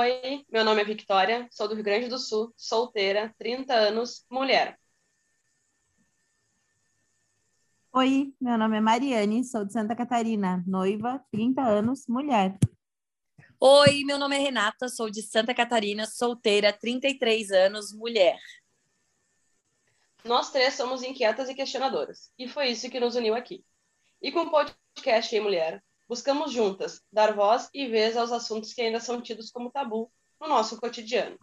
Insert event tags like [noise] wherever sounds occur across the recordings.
Oi, meu nome é Victoria, sou do Rio Grande do Sul, solteira, 30 anos, mulher. Oi, meu nome é Mariane, sou de Santa Catarina, noiva, 30 anos, mulher. Oi, meu nome é Renata, sou de Santa Catarina, solteira, 33 anos, mulher. Nós três somos inquietas e questionadoras, e foi isso que nos uniu aqui. E com o podcast Ei Mulher, buscamos juntas dar voz e vez aos assuntos que ainda são tidos como tabu no nosso cotidiano.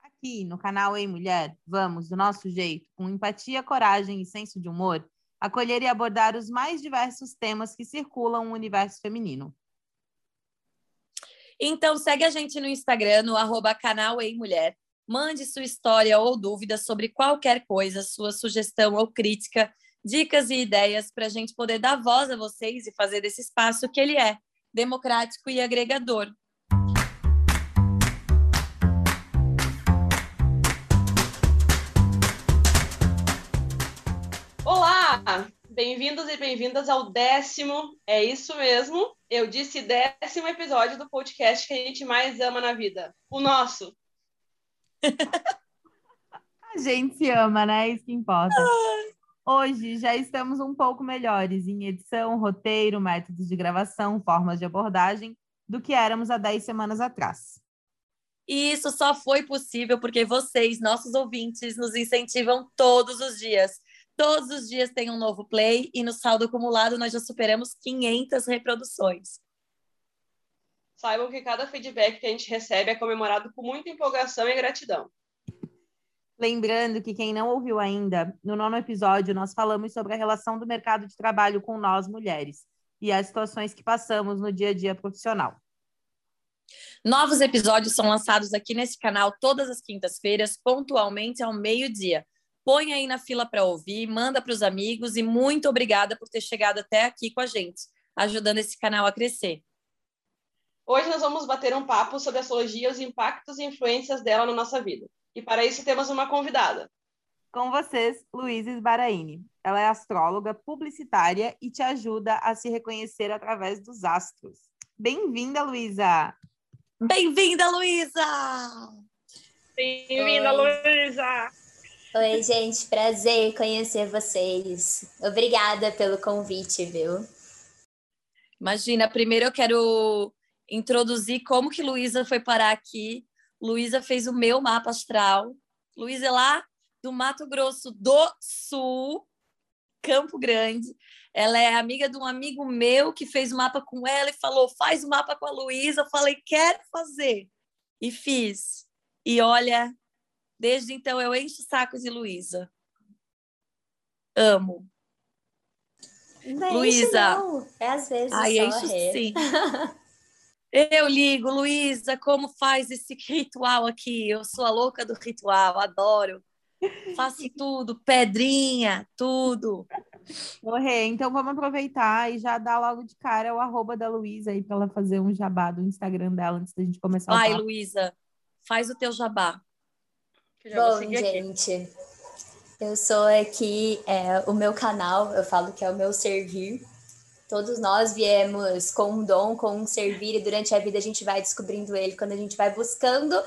Aqui no canal Ei Mulher, vamos, do nosso jeito, com empatia, coragem e senso de humor, acolher e abordar os mais diversos temas que circulam o universo feminino. Então segue a gente no Instagram, no arroba canal Ei Mulher. Mande sua história ou dúvida sobre qualquer coisa, sua sugestão ou crítica, dicas e ideias para a gente poder dar voz a vocês e fazer desse espaço que ele é, democrático e agregador. Olá! Bem-vindos e bem-vindas ao décimo, é isso mesmo, eu disse décimo episódio do podcast que a gente mais ama na vida, o nosso. [laughs] a gente se ama, né? Isso que importa. Hoje já estamos um pouco melhores em edição, roteiro, métodos de gravação, formas de abordagem do que éramos há 10 semanas atrás. E isso só foi possível porque vocês, nossos ouvintes, nos incentivam todos os dias. Todos os dias tem um novo play e no saldo acumulado nós já superamos 500 reproduções. Saibam que cada feedback que a gente recebe é comemorado com muita empolgação e gratidão. Lembrando que quem não ouviu ainda, no nono episódio nós falamos sobre a relação do mercado de trabalho com nós mulheres e as situações que passamos no dia a dia profissional. Novos episódios são lançados aqui nesse canal todas as quintas-feiras, pontualmente ao meio-dia. Põe aí na fila para ouvir, manda para os amigos e muito obrigada por ter chegado até aqui com a gente, ajudando esse canal a crescer. Hoje nós vamos bater um papo sobre a astrologia, os impactos e influências dela na nossa vida. E para isso temos uma convidada. Com vocês, Luísa Sbaraini. Ela é astróloga, publicitária e te ajuda a se reconhecer através dos astros. Bem-vinda, Luísa! Bem-vinda, Luísa! Bem-vinda, Luísa! Oi, gente, prazer conhecer vocês. Obrigada pelo convite, viu? Imagina, primeiro eu quero introduzir como que Luísa foi parar aqui. Luísa fez o meu mapa astral. Luísa é lá do Mato Grosso do Sul, Campo Grande. Ela é amiga de um amigo meu que fez o mapa com ela e falou: faz o mapa com a Luísa. Eu falei: quero fazer. E fiz. E olha, Desde então eu encho o saco de Luísa. Amo. Luísa. É às vezes. Ai, só encho sim. [laughs] eu ligo, Luísa, como faz esse [laughs] ritual aqui? Eu sou a louca do ritual, adoro. Faço tudo, pedrinha, tudo. Rê, então vamos aproveitar e já dar logo de cara o arroba da Luísa aí para ela fazer um jabá do Instagram dela antes da gente começar Vai, Luísa, faz o teu jabá. Bom, gente, eu sou aqui, é, o meu canal, eu falo que é o meu servir. Todos nós viemos com um dom, com um servir, e durante a vida a gente vai descobrindo ele quando a gente vai buscando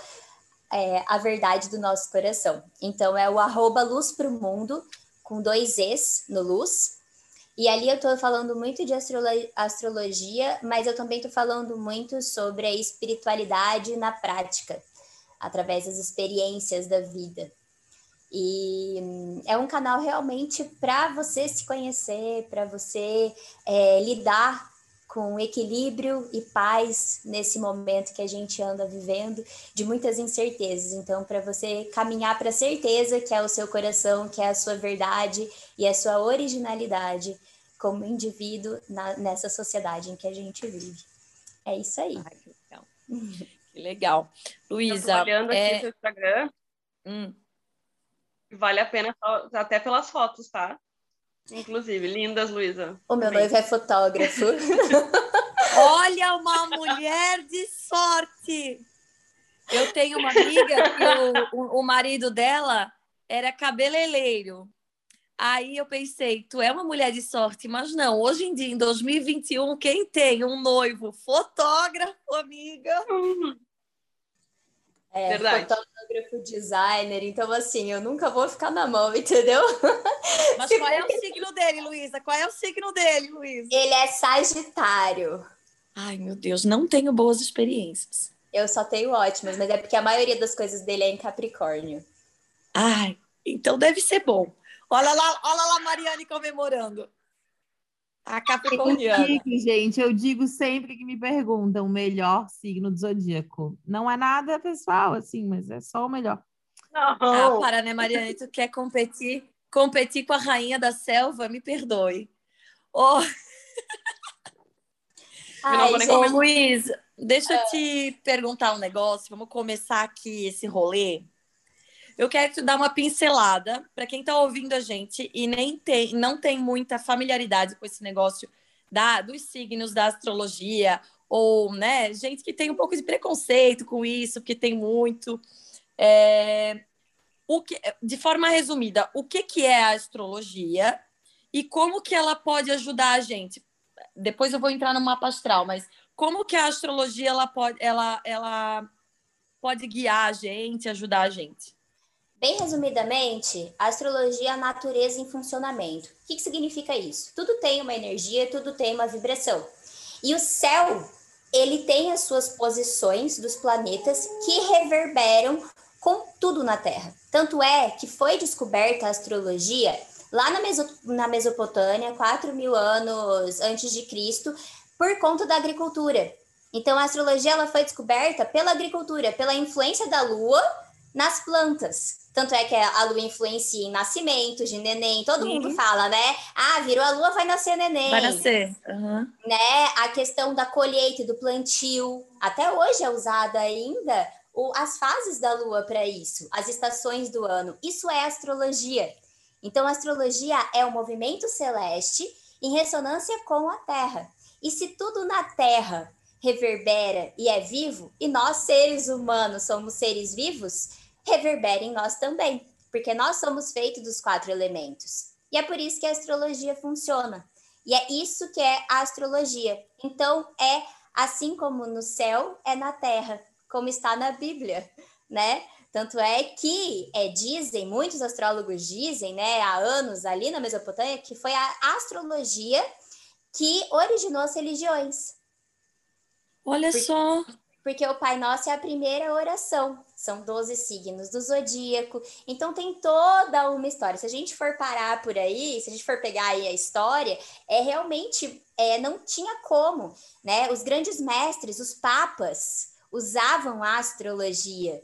é, a verdade do nosso coração. Então é o arroba luz o mundo, com dois Es no luz. E ali eu estou falando muito de astrolo astrologia, mas eu também estou falando muito sobre a espiritualidade na prática através das experiências da vida. E hum, é um canal realmente para você se conhecer, para você é, lidar com equilíbrio e paz nesse momento que a gente anda vivendo de muitas incertezas. Então, para você caminhar para a certeza que é o seu coração, que é a sua verdade e a sua originalidade como indivíduo na, nessa sociedade em que a gente vive. É isso aí. Ai, que legal. [laughs] Que legal. Luísa. olhando aqui é... seu Instagram. Hum. Vale a pena até pelas fotos, tá? Inclusive, lindas, Luísa. O meu noivo é fotógrafo. [laughs] Olha, uma mulher de sorte! Eu tenho uma amiga que o, o, o marido dela era cabeleireiro. Aí eu pensei, tu é uma mulher de sorte, mas não, hoje em dia, em 2021, quem tem um noivo fotógrafo, amiga, é, Verdade. fotógrafo, designer, então assim, eu nunca vou ficar na mão, entendeu? [laughs] Mas qual é o signo dele, Luísa? Qual é o signo dele, Luísa? Ele é Sagitário. Ai, meu Deus, não tenho boas experiências. Eu só tenho ótimas, mas é porque a maioria das coisas dele é em Capricórnio. Ai, então deve ser bom. Olha lá, olha lá, Mariane comemorando. A Capricorniana. Eu digo, gente, eu digo sempre que me perguntam o melhor signo do zodíaco. Não é nada pessoal, assim, mas é só o melhor. Ah, para, né, Mariane? Tu quer competir, competir com a rainha da selva? Me perdoe. [laughs] Oh, Ai, vou nem gente, Luiz, deixa eu te perguntar um negócio. Vamos começar aqui esse rolê. Eu quero te dar uma pincelada para quem está ouvindo a gente e nem tem, não tem muita familiaridade com esse negócio da, dos signos da astrologia, ou né, gente que tem um pouco de preconceito com isso, que tem muito. É, o que, de forma resumida, o que, que é a astrologia e como que ela pode ajudar a gente? Depois eu vou entrar no mapa astral, mas como que a astrologia ela pode, ela, ela pode guiar a gente, ajudar a gente? Bem resumidamente, a astrologia é a natureza em funcionamento. O que, que significa isso? Tudo tem uma energia, tudo tem uma vibração. E o céu, ele tem as suas posições dos planetas que reverberam com tudo na Terra. Tanto é que foi descoberta a astrologia lá na, Meso na Mesopotâmia, 4 mil anos antes de Cristo, por conta da agricultura. Então, a astrologia ela foi descoberta pela agricultura, pela influência da Lua nas plantas. Tanto é que a lua influencia em nascimento de neném. Todo Sim. mundo fala, né? Ah, virou a lua, vai nascer neném. Vai nascer. Uhum. Né? A questão da colheita e do plantio. Até hoje é usada ainda o, as fases da lua para isso, as estações do ano. Isso é astrologia. Então, a astrologia é o movimento celeste em ressonância com a Terra. E se tudo na Terra reverbera e é vivo, e nós, seres humanos, somos seres vivos, reverbera em nós também, porque nós somos feitos dos quatro elementos. E é por isso que a astrologia funciona. E é isso que é a astrologia. Então, é assim como no céu, é na terra, como está na Bíblia, né? Tanto é que é, dizem, muitos astrólogos dizem, né, há anos ali na Mesopotâmia, que foi a astrologia que originou as religiões. Olha Porque- só. Porque o Pai Nosso é a primeira oração. São 12 signos do zodíaco. Então tem toda uma história. Se a gente for parar por aí, se a gente for pegar aí a história, é realmente é, não tinha como, né? Os grandes mestres, os papas, usavam a astrologia.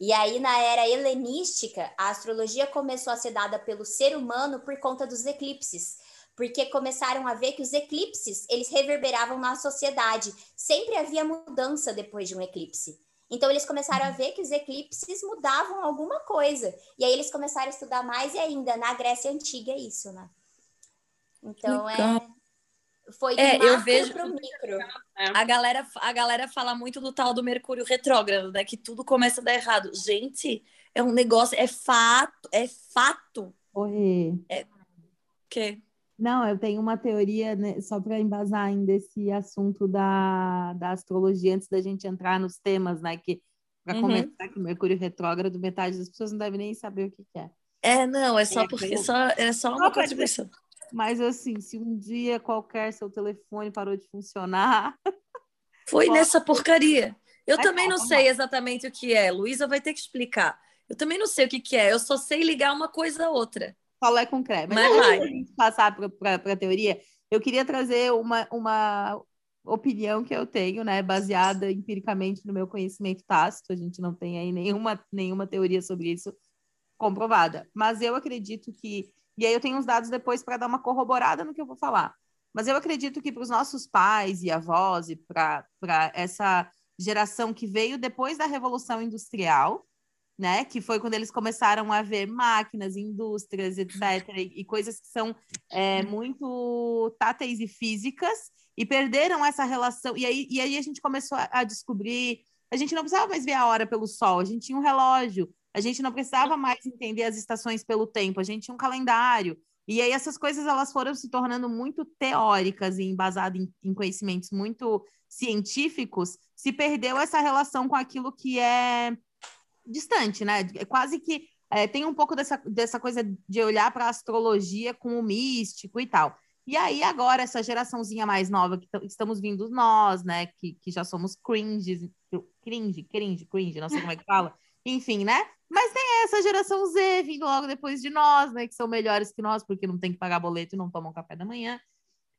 E aí, na era helenística, a astrologia começou a ser dada pelo ser humano por conta dos eclipses porque começaram a ver que os eclipses, eles reverberavam na sociedade. Sempre havia mudança depois de um eclipse. Então eles começaram a ver que os eclipses mudavam alguma coisa. E aí eles começaram a estudar mais e ainda na Grécia antiga é isso, né? Então Legal. é foi do É, eu vejo- pro micro. A galera, a galera fala muito do tal do Mercúrio retrógrado, né? Que tudo começa a dar errado. Gente, é um negócio, é fato, é fato Oi. que Não, eu tenho uma teoria, né, só para embasar ainda esse assunto da, da astrologia, antes da gente entrar nos temas, né? Que para Uhum. começar que o Mercúrio retrógrado, metade das pessoas não deve nem saber o que, que é. é, não, é só É, porque eu- só, é só uma pra contribuição. Mas assim, se um dia qualquer seu telefone parou de funcionar, [laughs] Foi Só- nessa porcaria. Eu também não sei exatamente o que é. Luísa vai ter que explicar. Eu também não sei o que, que é. Eu só sei ligar uma coisa a outra. Qual é com creme? Mas antes vai. da gente passar para a teoria, eu queria trazer uma, uma opinião que eu tenho, né, baseada empiricamente no meu conhecimento tácito. A gente não tem aí nenhuma, nenhuma teoria sobre isso comprovada. Mas eu acredito que. E aí eu tenho uns dados depois para dar uma corroborada no que eu vou falar. Mas eu acredito que para os nossos pais e avós e para essa geração que veio depois da Revolução Industrial, né? Que foi quando eles começaram a ver máquinas, indústrias, etc., e, e coisas que são é, muito táteis e físicas, e perderam essa relação. E aí, e aí a gente começou a, a descobrir. A gente não precisava mais ver a hora pelo sol, a gente tinha um relógio, a gente não precisava mais entender as estações pelo tempo, a gente tinha um calendário. E aí essas coisas elas foram se tornando muito teóricas e embasadas em, em conhecimentos muito científicos, se perdeu essa relação com aquilo que é distante, né? É quase que é, tem um pouco dessa, dessa coisa de olhar para a astrologia com o místico e tal. E aí, agora, essa geraçãozinha mais nova que estamos vindo nós, né? Que, que já somos cringe, cringe, cringe, cringe, não sei como é que fala. [laughs] Enfim, né? Mas tem essa geração Z vindo logo depois de nós, né? Que são melhores que nós, porque não tem que pagar boleto e não tomam café da manhã.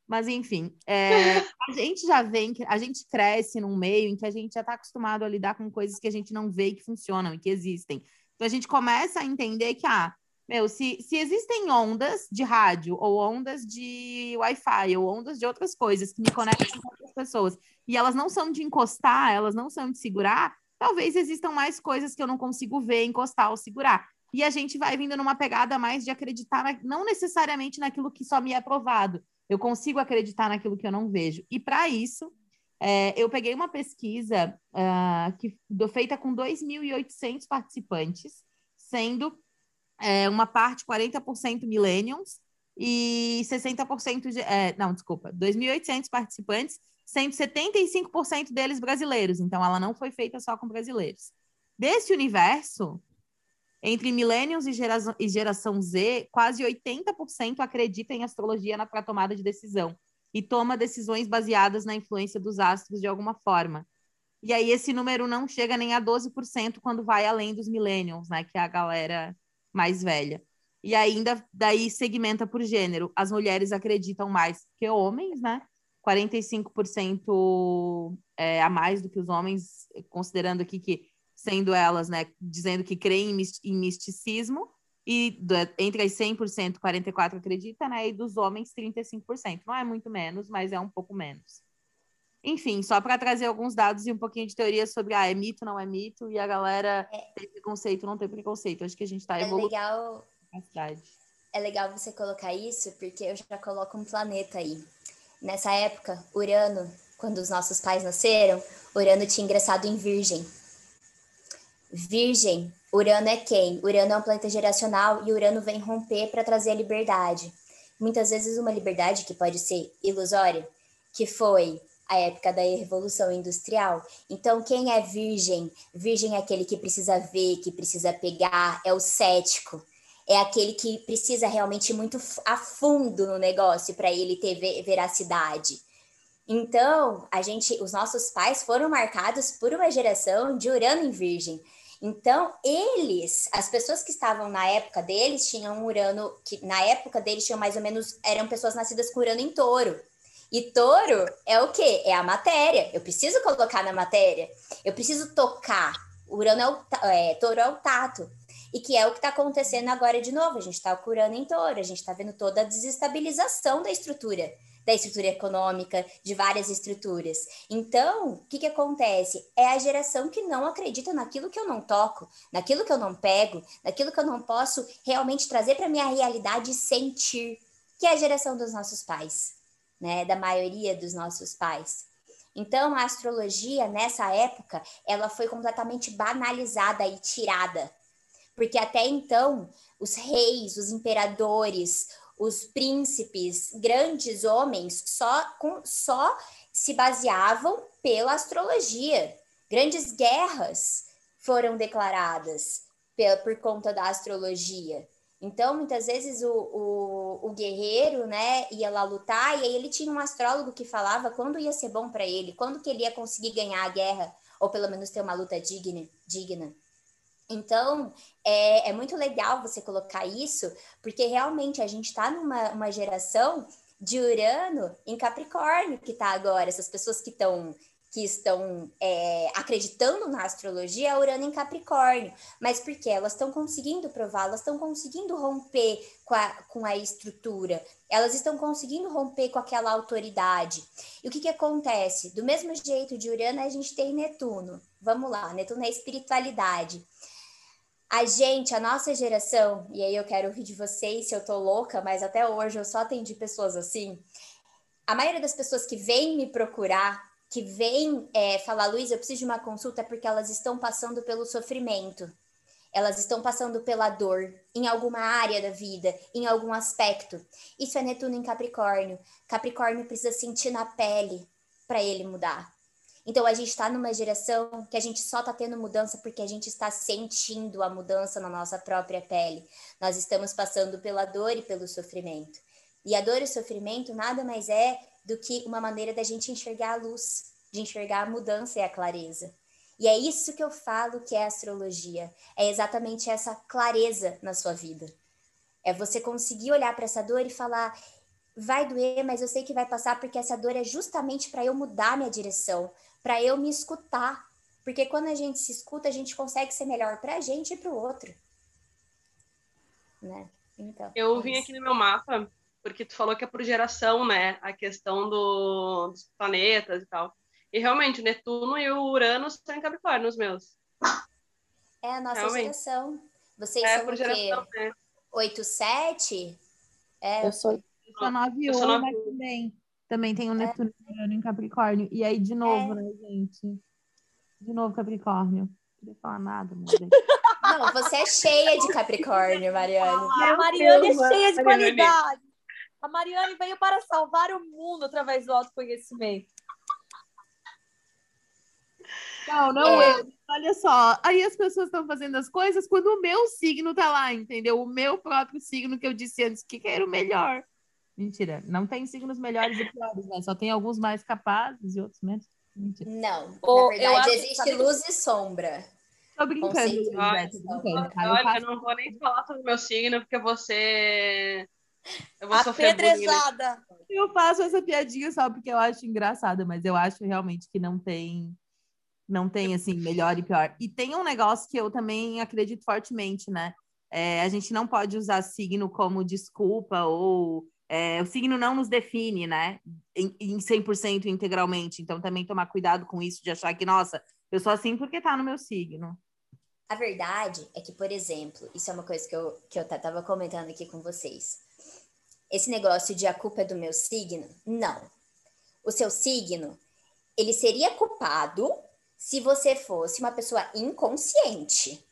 Mas, enfim, é, [laughs] a gente já vem, a gente cresce num meio em que a gente já está acostumado a lidar com coisas que a gente não vê e que funcionam e que existem. Então, a gente começa a entender que, ah, meu, se, se existem ondas de rádio, ou ondas de Wi-Fi, ou ondas de outras coisas que me conectam com outras pessoas, e elas não são de encostar, elas não são de segurar, talvez existam mais coisas que eu não consigo ver, encostar ou segurar. E a gente vai vindo numa pegada mais de acreditar, na, não necessariamente naquilo que só me é provado. Eu consigo acreditar naquilo que eu não vejo. E para isso, é, eu peguei uma pesquisa uh, que, feita com 2.800 participantes, sendo é, uma parte 40% millennials e 60% de. É, não, desculpa, 2.800 participantes, sendo 75% deles brasileiros. Então, ela não foi feita só com brasileiros. Desse universo, entre millennials e geração, e geração Z, quase 80% acreditam em astrologia para tomada de decisão e toma decisões baseadas na influência dos astros de alguma forma. E aí esse número não chega nem a 12% quando vai além dos millennials, né, que é a galera mais velha. E ainda daí segmenta por gênero. As mulheres acreditam mais que homens, né? 45% é, a mais do que os homens, considerando aqui que sendo elas, né, dizendo que creem em misticismo, e entre as 100%, 44% acredita, né, e dos homens, 35%. Não é muito menos, mas é um pouco menos. Enfim, só para trazer alguns dados e um pouquinho de teoria sobre ah, é mito, não é mito, e a galera é. tem preconceito, não tem preconceito. Acho que a gente está evoluindo. É legal. É legal você colocar isso, porque eu já coloco um planeta aí. Nessa época, Urano, quando os nossos pais nasceram, Urano tinha ingressado em Virgem. Virgem, Urano é quem? Urano é um planeta geracional e Urano vem romper para trazer a liberdade. Muitas vezes uma liberdade que pode ser ilusória, que foi a época da Revolução Industrial. Então, quem é virgem? Virgem é aquele que precisa ver, que precisa pegar, é o cético. É aquele que precisa realmente muito a fundo no negócio para ele ter veracidade. Então, a gente, os nossos pais foram marcados por uma geração de Urano em Virgem. Então, eles, as pessoas que estavam na época deles, tinham um Urano, que na época deles tinham mais ou menos, eram pessoas nascidas com Urano em touro. E touro é o quê? É a matéria. Eu preciso colocar na matéria. Eu preciso tocar. Urano é o é, touro é o tato. E que é o que está acontecendo agora de novo. A gente está curando em touro, a gente está vendo toda a desestabilização da estrutura, da estrutura econômica, de várias estruturas. Então, o que, que acontece? É a geração que não acredita naquilo que eu não toco, naquilo que eu não pego, naquilo que eu não posso realmente trazer para minha realidade e sentir, que é a geração dos nossos pais né, da maioria dos nossos pais. Então, a astrologia, nessa época, ela foi completamente banalizada e tirada. Porque até então, os reis, os imperadores, os príncipes, grandes homens, só, com, só se baseavam pela astrologia. Grandes guerras foram declaradas por, por conta da astrologia. Então, muitas vezes o, o, o, guerreiro, né, ia lá lutar e aí ele tinha um astrólogo que falava quando ia ser bom para ele, quando que ele ia conseguir ganhar a guerra ou pelo menos ter uma luta digna. digna. Então, é, é muito legal você colocar isso, porque realmente a gente está numa uma geração de Urano em Capricórnio que está agora, essas pessoas que estão que estão é, acreditando na astrologia é Urano em Capricórnio, mas porque elas estão conseguindo provar, elas estão conseguindo romper com a, com a estrutura, elas estão conseguindo romper com aquela autoridade. E o que, que acontece? Do mesmo jeito de Urano, a gente tem Netuno. Vamos lá, Netuno é espiritualidade. A gente, a nossa geração, e aí eu quero ouvir de vocês se eu tô louca, mas até hoje eu só atendi pessoas assim. A maioria das pessoas que vêm me procurar que vem é, falar, Luiz, eu preciso de uma consulta porque elas estão passando pelo sofrimento, elas estão passando pela dor em alguma área da vida, em algum aspecto. Isso é Netuno em Capricórnio. Capricórnio precisa sentir na pele para ele mudar. Então a gente está numa geração que a gente só está tendo mudança porque a gente está sentindo a mudança na nossa própria pele. Nós estamos passando pela dor e pelo sofrimento. E a dor e o sofrimento nada mais é do que uma maneira da gente enxergar a luz, de enxergar a mudança e a clareza. E é isso que eu falo que é astrologia. É exatamente essa clareza na sua vida. É você conseguir olhar para essa dor e falar: vai doer, mas eu sei que vai passar porque essa dor é justamente para eu mudar minha direção, para eu me escutar. Porque quando a gente se escuta, a gente consegue ser melhor para a gente e para o outro. Né? Então, eu é vim aqui no meu mapa porque tu falou que é por geração, né? A questão do, dos planetas e tal. E realmente, Netuno e o Urano estão em Capricórnio, os meus. É a nossa realmente. geração. Vocês é, são por o geração, quê? Né? 8, 7? É. Eu sou, eu sou 9 1, mas também. Também tem o é. Netuno Urano em Capricórnio. E aí, de novo, é. né, gente? De novo, Capricórnio. Não queria falar nada, Deus. [laughs] Não, você é cheia de Capricórnio, Mariane. A Mariane é cheia de qualidade. A Mariane veio para salvar o mundo através do autoconhecimento. Não, não é. Olha só, aí as pessoas estão fazendo as coisas quando o meu signo tá lá, entendeu? O meu próprio signo que eu disse antes que era o melhor. Mentira, não tem signos melhores e piores, né? Só tem alguns mais capazes e outros menos. Mentira. Não, na verdade existe luz e sombra. Tô brincando, Luiz, Olha, olha eu não vou nem falar sobre o meu signo, porque você eu vou Apedrejada. Eu faço essa piadinha só porque eu acho engraçada, mas eu acho realmente que não tem não tem assim melhor e pior. E tem um negócio que eu também acredito fortemente, né? É, a gente não pode usar signo como desculpa ou é, o signo não nos define, né? Em, em 100% integralmente. Então também tomar cuidado com isso de achar que, nossa, eu sou assim porque tá no meu signo. A verdade é que, por exemplo, isso é uma coisa que eu, que eu tava comentando aqui com vocês esse negócio de a culpa é do meu signo, não. O seu signo, ele seria culpado se você fosse uma pessoa inconsciente.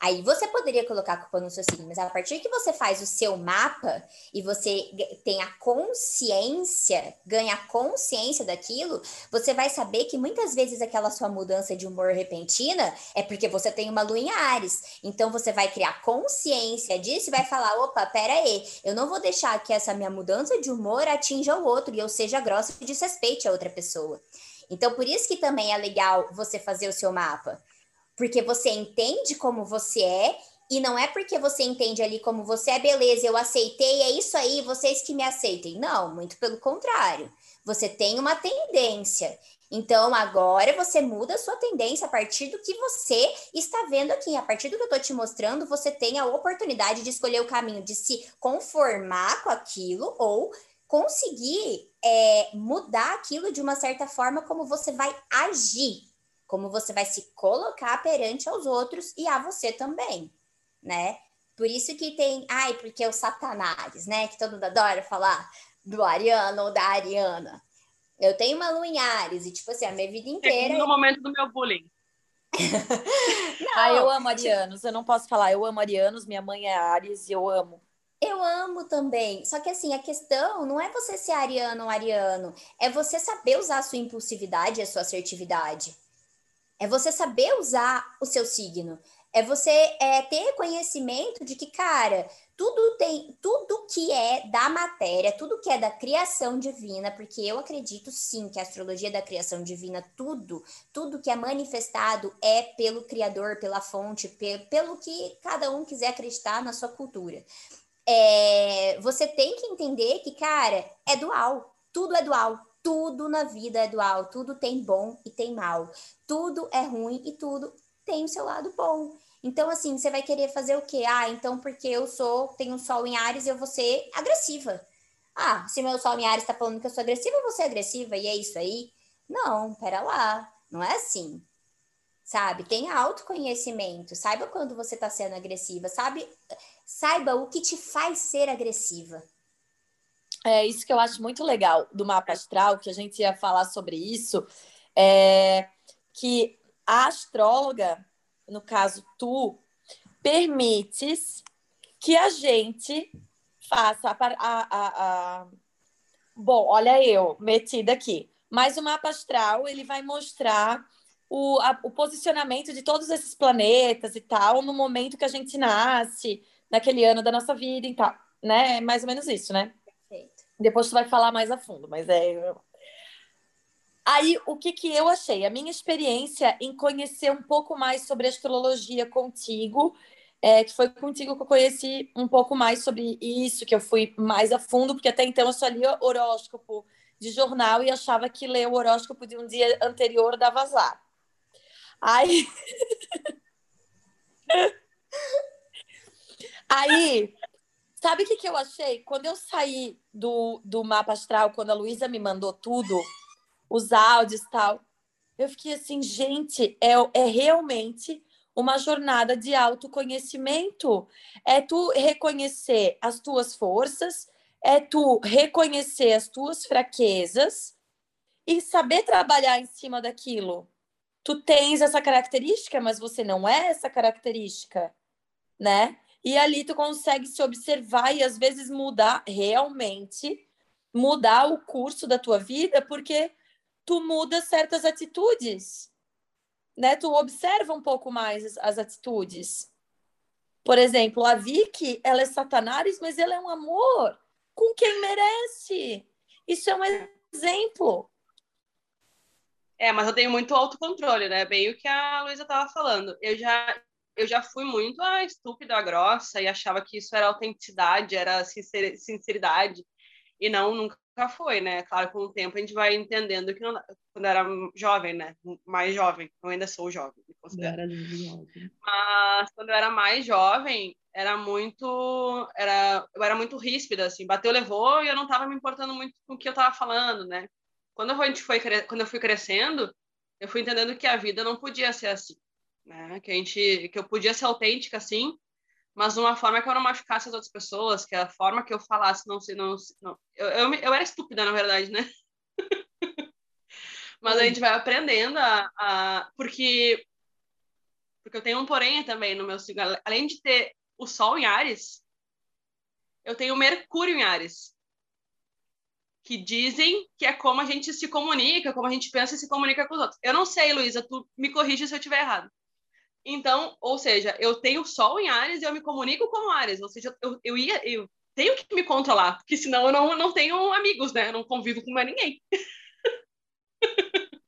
Aí você poderia colocar a culpa no seu signo, mas a partir que você faz o seu mapa e você tem a consciência, ganha a consciência daquilo, você vai saber que muitas vezes aquela sua mudança de humor repentina é porque você tem uma lua em Ares. Então você vai criar consciência disso e vai falar: opa, pera aí, eu não vou deixar que essa minha mudança de humor atinja o outro e eu seja grossa e desrespeite a outra pessoa. Então, por isso que também é legal você fazer o seu mapa porque você entende como você é e não é porque você entende ali como você é, beleza, eu aceitei, é isso aí, vocês que me aceitem. Não, muito pelo contrário. Você tem uma tendência. Então, agora você muda a sua tendência a partir do que você está vendo aqui. A partir do que eu estou te mostrando, você tem a oportunidade de escolher o caminho de se conformar com aquilo ou conseguir é, mudar aquilo de uma certa forma como você vai agir como você vai se colocar perante aos outros e a você também, né? Por isso que tem, ai, porque é o Satanás, né? Que todo mundo adora falar do Ariano ou da Ariana. Eu tenho uma lua em Ares e, tipo assim, a minha vida inteira. no momento do meu bullying. [laughs] ah, eu amo arianos, eu não posso falar, eu amo arianos, minha mãe é Ares e eu amo. Eu amo também. Só que assim, a questão não é você ser ariano ou ariano, é você saber usar a sua impulsividade e a sua assertividade. É você saber usar o seu signo. É você é, ter conhecimento de que, cara, tudo tem, tudo que é da matéria, tudo que é da criação divina, porque eu acredito sim que a astrologia da criação divina, tudo, tudo que é manifestado é pelo Criador, pela fonte, pelo que cada um quiser acreditar na sua cultura. É, você tem que entender que, cara, é dual, tudo é dual tudo na vida é dual, tudo tem bom e tem mal, tudo é ruim e tudo tem o seu lado bom. Então, assim, você vai querer fazer o quê? Ah, então porque eu sou, tenho sol em Ares, eu vou ser agressiva. Ah, se meu sol em Ares tá falando que eu sou agressiva, eu vou ser agressiva, e é isso aí? Não, pera lá, não é assim. Sabe? Tenha autoconhecimento, saiba quando você tá sendo agressiva, sabe? Saiba o que te faz ser agressiva. É isso que eu acho muito legal do mapa astral, que a gente ia falar sobre isso, é que a astróloga, no caso tu, permites que a gente faça a, a, a, a... Bom, olha eu, metida aqui. Mas o mapa astral, ele vai mostrar o, a, o posicionamento de todos esses planetas e tal, no momento que a gente nasce, naquele ano da nossa vida e tal, né? É mais ou menos isso, né? Depois tu vai falar mais a fundo, mas é Aí, o que, que eu achei? A minha experiência em conhecer um pouco mais sobre astrologia contigo, é, que foi contigo que eu conheci um pouco mais sobre isso, que eu fui mais a fundo, porque até então eu só lia horóscopo de jornal e achava que ler o horóscopo de um dia anterior dava azar. Aí. [laughs] Aí, sabe o que, que eu achei? Quando eu saí do, do mapa astral, quando a Luísa me mandou tudo, os áudios e tal. Eu fiquei assim, gente, é, é realmente uma jornada de autoconhecimento. É tu reconhecer as tuas forças, é tu reconhecer as tuas fraquezas e saber trabalhar em cima daquilo. Tu tens essa característica, mas você não é essa característica, né? E ali tu consegue se observar e às vezes mudar realmente, mudar o curso da tua vida, porque tu muda certas atitudes, né? Tu observa um pouco mais as, as atitudes. Por exemplo, a Vicky, ela é satanás, mas ela é um amor com quem merece. Isso é um exemplo. É, mas eu tenho muito autocontrole, né? Bem o que a Luísa estava falando. Eu já, eu já fui muito a estúpida, a grossa, e achava que isso era autenticidade, era sinceridade. E não, nunca foi, né? Claro, com o tempo a gente vai entendendo que não, quando era jovem, né? Mais jovem, eu ainda sou jovem, me considero. Mas quando eu era mais jovem, era muito, era, eu era muito ríspida, assim, bateu, levou, e eu não estava me importando muito com o que eu estava falando, né? Quando a gente foi, quando eu fui crescendo, eu fui entendendo que a vida não podia ser assim, né? Que a gente, que eu podia ser autêntica, assim, mas de uma forma que eu não machucasse as outras pessoas, que a forma que eu falasse não se não, não eu, eu, eu era estúpida na verdade, né? [laughs] mas a gente vai aprendendo a, a, porque porque eu tenho um porém também no meu signo, além de ter o Sol em Ares, eu tenho Mercúrio em Ares, que dizem que é como a gente se comunica, como a gente pensa e se comunica com os outros. Eu não sei, Luísa, tu me corrige se eu estiver errado. Então, ou seja, eu tenho Sol em Ares e eu me comunico com Ares. Ou seja, eu, eu ia, eu tenho que me controlar, porque senão eu não, não tenho amigos, né? Eu não convivo com mais ninguém. [laughs]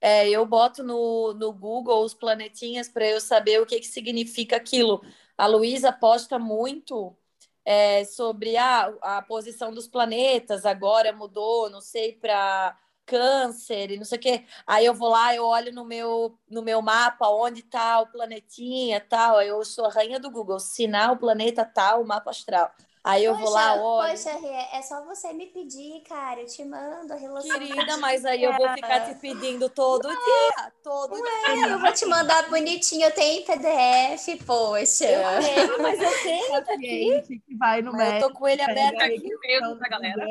É, eu boto no, no Google os planetinhas para eu saber o que, que significa aquilo. A Luísa posta muito é, sobre a, a posição dos planetas, agora mudou, não sei, para câncer e não sei o quê. Aí eu vou lá, eu olho no meu, no meu mapa onde tá o planetinha tal. Eu sou a rainha do Google, sinal, planeta tal, mapa astral. Aí eu poxa, vou lá, olho. Poxa, é só você me pedir, cara. Eu te mando a relação. Querida, [laughs] mas aí eu vou ficar te pedindo todo dia. Todo Ué, dia. Eu vou te mandar bonitinho. Eu tenho PDF, poxa. Eu tenho, mas eu tenho tá aqui. Que vai no médico, eu tô com ele aberto aqui mesmo pra galera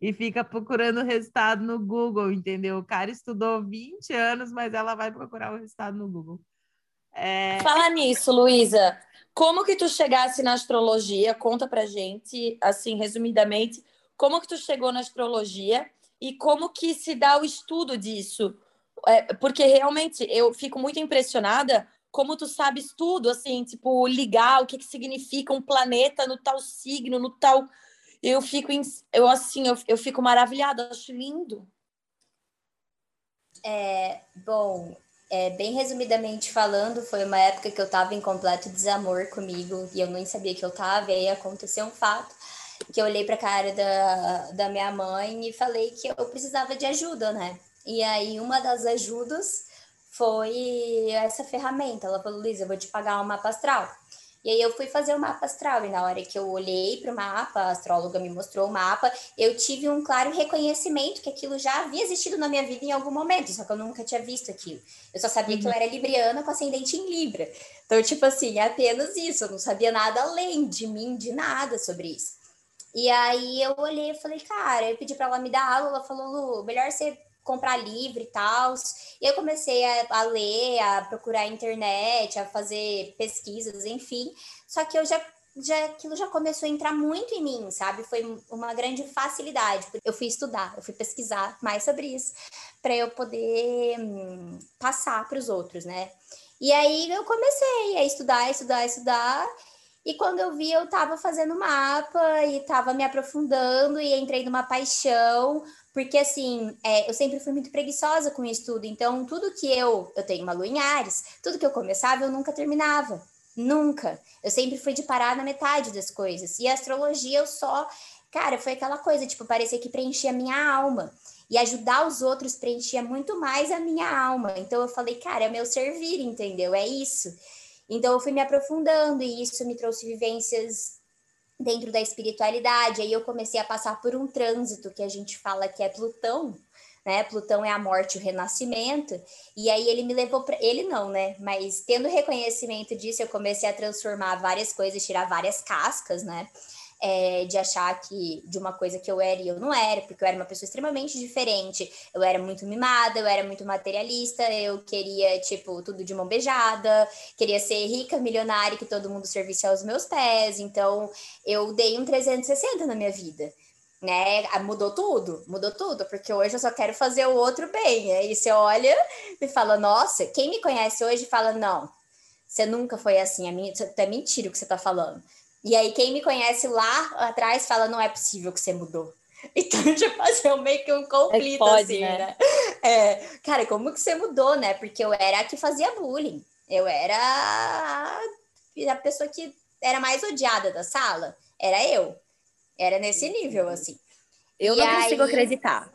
e fica procurando o resultado no Google, entendeu? O cara estudou 20 anos, mas ela vai procurar o resultado no Google. É... Fala nisso, Luísa. Como que tu chegasse na astrologia? Conta pra gente, assim, resumidamente, como que tu chegou na astrologia e como que se dá o estudo disso? É, porque realmente eu fico muito impressionada como tu sabes tudo, assim, tipo, ligar o que, que significa um planeta no tal signo, no tal eu fico, eu assim, eu, eu fico maravilhada, acho lindo. É, bom, é, bem resumidamente falando, foi uma época que eu estava em completo desamor comigo e eu nem sabia que eu estava. E aí aconteceu um fato que eu olhei para a cara da, da minha mãe e falei que eu precisava de ajuda, né? E aí uma das ajudas foi essa ferramenta. Ela falou: Luísa, eu vou te pagar uma mapa astral. E aí eu fui fazer o mapa astral, e na hora que eu olhei para o mapa, a astróloga me mostrou o mapa, eu tive um claro reconhecimento que aquilo já havia existido na minha vida em algum momento, só que eu nunca tinha visto aquilo. Eu só sabia uhum. que eu uhum. era libriana com ascendente em Libra. Então, tipo assim, é apenas isso, eu não sabia nada além de mim, de nada sobre isso. E aí eu olhei e falei, cara, eu pedi para ela me dar aula, ela falou, Lu, melhor você comprar livro e tal. E eu comecei a, a, ler, a procurar internet, a fazer pesquisas, enfim. Só que eu já já aquilo já começou a entrar muito em mim, sabe? Foi uma grande facilidade. Eu fui estudar, eu fui pesquisar mais sobre isso para eu poder hum, passar para os outros, né? E aí eu comecei a estudar, estudar, estudar. E quando eu vi, eu estava fazendo mapa e estava me aprofundando e entrei numa paixão, porque assim, é, eu sempre fui muito preguiçosa com o estudo. Então, tudo que eu, eu tenho uma lua em Ares, tudo que eu começava, eu nunca terminava. Nunca. Eu sempre fui de parar na metade das coisas. E a astrologia eu só. Cara, foi aquela coisa, tipo, parecia que preenchia a minha alma. E ajudar os outros preenchia muito mais a minha alma. Então eu falei, cara, é meu servir, entendeu? É isso. Então eu fui me aprofundando e isso me trouxe vivências dentro da espiritualidade. Aí eu comecei a passar por um trânsito que a gente fala que é Plutão, né? Plutão é a morte o renascimento. E aí ele me levou para ele não, né? Mas tendo reconhecimento disso, eu comecei a transformar várias coisas, tirar várias cascas, né? É, de achar que de uma coisa que eu era e eu não era, porque eu era uma pessoa extremamente diferente. Eu era muito mimada, eu era muito materialista, eu queria, tipo, tudo de mão beijada, queria ser rica, milionária, que todo mundo servisse aos meus pés. Então, eu dei um 360 na minha vida né? Ah, mudou tudo, mudou tudo, porque hoje eu só quero fazer o outro bem. Aí você olha e fala, nossa, quem me conhece hoje fala, não, você nunca foi assim, é, é mentira o que você tá falando. E aí quem me conhece lá atrás fala, não é possível que você mudou. [laughs] Então, tipo assim, eu meio que um conflito, é pode, assim, né? né? É, cara, como que você mudou, né? Porque eu era a que fazia bullying. Eu era a pessoa que era mais odiada da sala. Era eu. Era nesse nível, assim. Eu e não aí, consigo acreditar.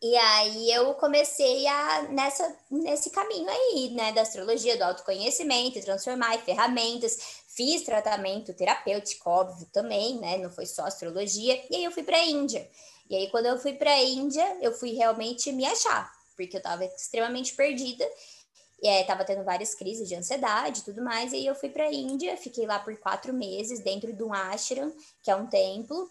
E aí eu comecei a nessa, nesse caminho aí, né, da astrologia, do autoconhecimento, transformar em ferramentas. Fiz tratamento terapêutico, óbvio, também, né? Não foi só astrologia. E aí eu fui para a Índia. E aí quando eu fui para a Índia, eu fui realmente me achar, porque eu estava extremamente perdida. E é, tava tendo várias crises de ansiedade e tudo mais. E aí eu fui para a Índia, fiquei lá por quatro meses dentro de um ashram, que é um templo.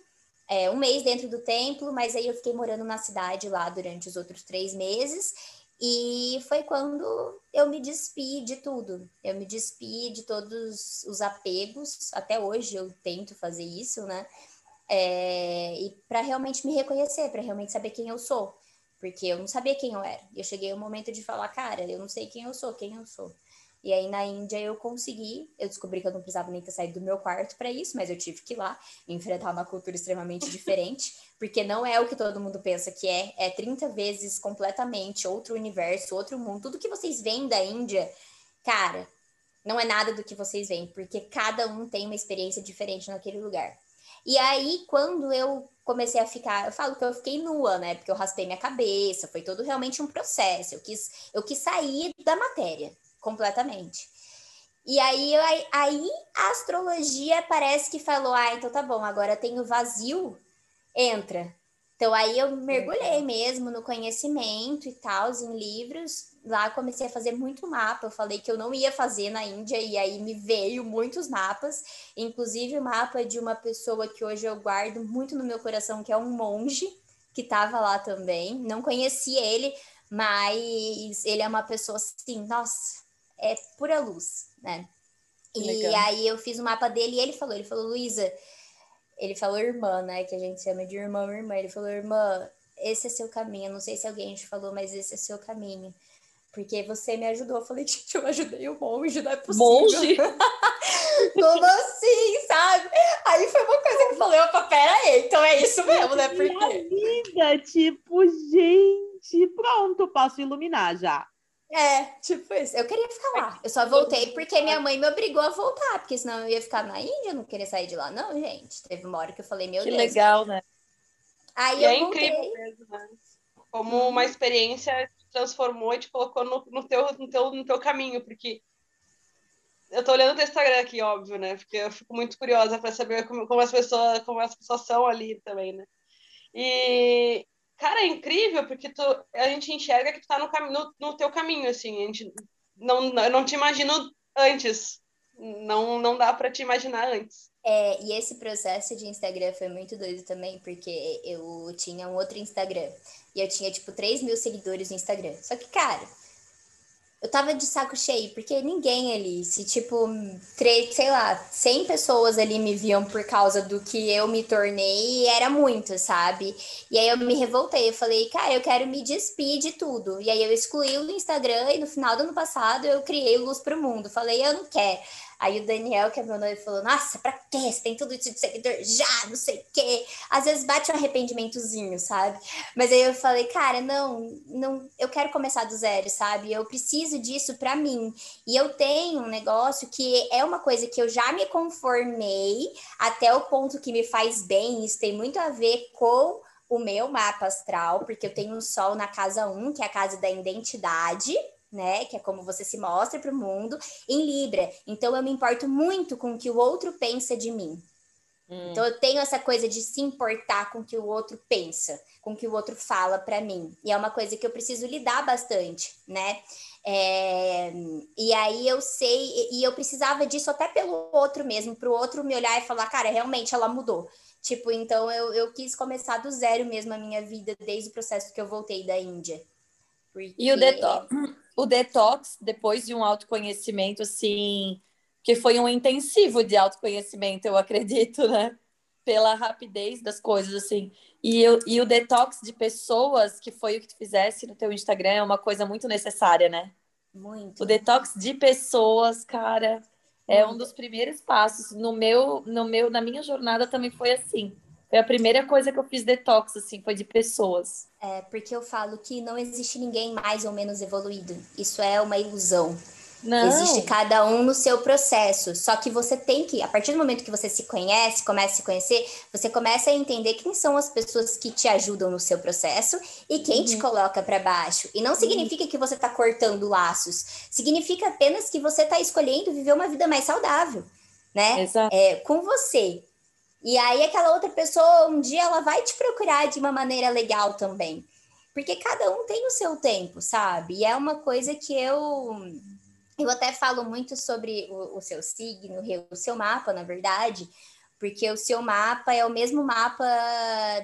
É, um mês dentro do templo, mas aí eu fiquei morando na cidade lá durante os outros três meses. E foi quando eu me despi de tudo. Eu me despi de todos os apegos. Até hoje eu tento fazer isso, né? É, e para realmente me reconhecer, para realmente saber quem eu sou porque eu não sabia quem eu era. Eu cheguei ao momento de falar, cara, eu não sei quem eu sou, quem eu sou. E aí na Índia eu consegui, eu descobri que eu não precisava nem ter saído do meu quarto para isso, mas eu tive que ir lá enfrentar uma cultura extremamente diferente, [laughs] porque não é o que todo mundo pensa que é, é 30 vezes completamente outro universo, outro mundo. Tudo que vocês veem da Índia, cara, não é nada do que vocês veem, porque cada um tem uma experiência diferente naquele lugar. E aí, quando eu comecei a ficar, eu falo que eu fiquei nua, né? Porque eu raspei minha cabeça, foi todo realmente um processo. Eu quis, eu quis sair da matéria completamente. E aí, aí a astrologia parece que falou: ah, então tá bom, agora tem o vazio, entra. Então aí eu mergulhei mesmo no conhecimento e tal, em livros. Lá comecei a fazer muito mapa. Eu falei que eu não ia fazer na Índia e aí me veio muitos mapas, inclusive o mapa de uma pessoa que hoje eu guardo muito no meu coração, que é um monge que estava lá também. Não conheci ele, mas ele é uma pessoa assim, nossa, é pura luz, né? E aí eu fiz o mapa dele e ele falou, ele falou, Luísa, ele falou irmã, né? Que a gente chama de irmã ou irmã. Ele falou, irmã, esse é seu caminho. Não sei se alguém te falou, mas esse é seu caminho. Porque você me ajudou. Eu falei, gente, eu ajudei o monge, não é possível. Monge? [laughs] Como assim, sabe? Aí foi uma coisa que eu falei, opa, pera aí, então é isso mesmo, né? Porque... Minha vida, tipo, gente, pronto, posso iluminar já. É, tipo isso. Eu queria ficar lá. Eu só voltei porque minha mãe me obrigou a voltar, porque senão eu ia ficar naÍndia, eu não queria sair de lá. Não, gente. Teve uma hora que eu falei, meu que Deus. Que legal, né? Aí e eu é voltei. incrível mesmo, né? Como uma experiência te transformou e te colocou no, no, teu, no, teu, no teu caminho, porque eu tô olhando o teu Instagram aqui, óbvio, né? Porque eu fico muito curiosa para saber como, como, as pessoas, como as pessoas são ali também, né? E, Cara, é incrível porque tu, a gente enxerga que tu tá no, no, no teu caminho, assim. A gente não, eu não te imagino antes. Não, não dá para te imaginar antes. É, e esse processo de Instagram foi muito doido também, porque eu tinha um outro Instagram. E eu tinha, tipo, 3 mil seguidores no Instagram. Só que, cara, eu tava de saco cheio, porque ninguém ali, se tipo, três, sei lá, 100 pessoas ali me viam por causa do que eu me tornei, era muito, sabe? E aí eu me revoltei, eu falei, cara, eu quero me despedir de tudo. E aí eu excluí o Instagram e no final do ano passado eu criei Luz pro Mundo. Falei, eu não quero. Aí o Daniel, que é meu noivo, falou: Nossa, pra quê? Você tem tudo isso de seguidor já, não sei o quê. Às vezes bate um arrependimentozinho, sabe? Mas aí eu falei: Cara, não, não, eu quero começar do zero, sabe? Eu preciso disso pra mim. E eu tenho um negócio que é uma coisa que eu já me conformei até o ponto que me faz bem. Isso tem muito a ver com o meu mapa astral, porque eu tenho um sol na casa 1, que é a casa da identidade né? Que é como você se mostra para o mundo, em Libra. Então eu me importo muito com o que o outro pensa de mim. Hum. Então eu tenho essa coisa de se importar com o que o outro pensa, com o que o outro fala para mim. E é uma coisa que eu preciso lidar bastante, né? É... e aí eu sei, e eu precisava disso até pelo outro mesmo, para o outro me olhar e falar, cara, realmente ela mudou. Tipo, então eu, eu quis começar do zero mesmo a minha vida desde o processo que eu voltei da Índia. Porque... E o detox, o detox, depois de um autoconhecimento, assim, que foi um intensivo de autoconhecimento, eu acredito, né? Pela rapidez das coisas, assim. E, eu, e o detox de pessoas, que foi o que tu fizesse no teu Instagram, é uma coisa muito necessária, né? Muito. O detox de pessoas, cara, é um dos primeiros passos. No meu, no meu, na minha jornada também foi assim. Foi a primeira coisa que eu fiz detox, assim, foi de pessoas. É, porque eu falo que não existe ninguém mais ou menos evoluído. Isso é uma ilusão. Não. Existe cada um no seu processo. Só que você tem que, a partir do momento que você se conhece, começa a se conhecer, você começa a entender quem são as pessoas que te ajudam no seu processo e quem uhum. te coloca para baixo. E não significa uhum. que você está cortando laços. Significa apenas que você está escolhendo viver uma vida mais saudável, né? Exato. É, com você. E aí aquela outra pessoa, um dia ela vai te procurar de uma maneira legal também. Porque cada um tem o seu tempo, sabe? E é uma coisa que eu eu até falo muito sobre o, o seu signo, o seu mapa, na verdade, porque o seu mapa é o mesmo mapa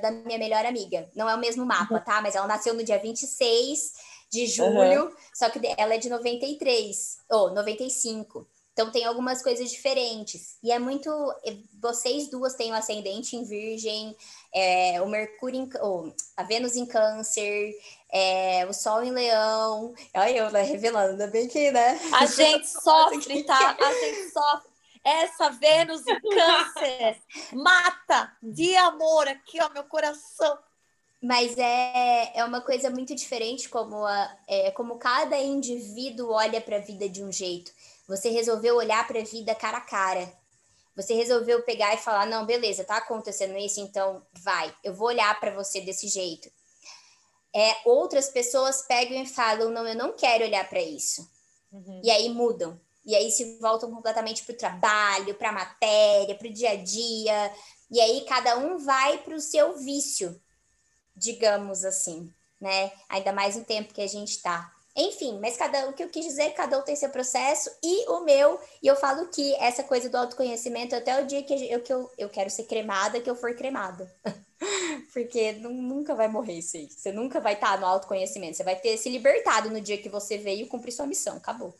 da minha melhor amiga. Não é o mesmo mapa, tá? Mas ela nasceu no dia 26 de julho, uhum. só que ela é de 93, ou oh, 95. Então tem algumas coisas diferentes. E é muito. Vocês duas têm o ascendente em Virgem, é, o Mercúrio em, oh, a Vênus em Câncer, é, o Sol em Leão. Olha eu né, revelando, ainda bem que, né? A gente [laughs] sofre, tá? A gente sofre. Essa Vênus em Câncer mata de amor aqui, ó, meu coração. Mas é, é uma coisa muito diferente como, a, é, como cada indivíduo olha para a vida de um jeito. Você resolveu olhar para a vida cara a cara. Você resolveu pegar e falar: não, beleza, tá acontecendo isso, então vai, eu vou olhar para você desse jeito. É, outras pessoas pegam e falam: não, eu não quero olhar para isso. Uhum. E aí mudam. E aí se voltam completamente para o trabalho, para a matéria, para o dia a dia. E aí cada um vai para o seu vício, digamos assim, né? Ainda mais no tempo que a gente está. Enfim, mas cada o que eu quis dizer, cada um tem seu processo e o meu, e eu falo que essa coisa do autoconhecimento até o dia que eu, que eu, eu quero ser cremada, que eu for cremada. [laughs] Porque nunca vai morrer isso aí. Você nunca vai estar no autoconhecimento. Você vai ter se libertado no dia que você veio cumprir sua missão. Acabou.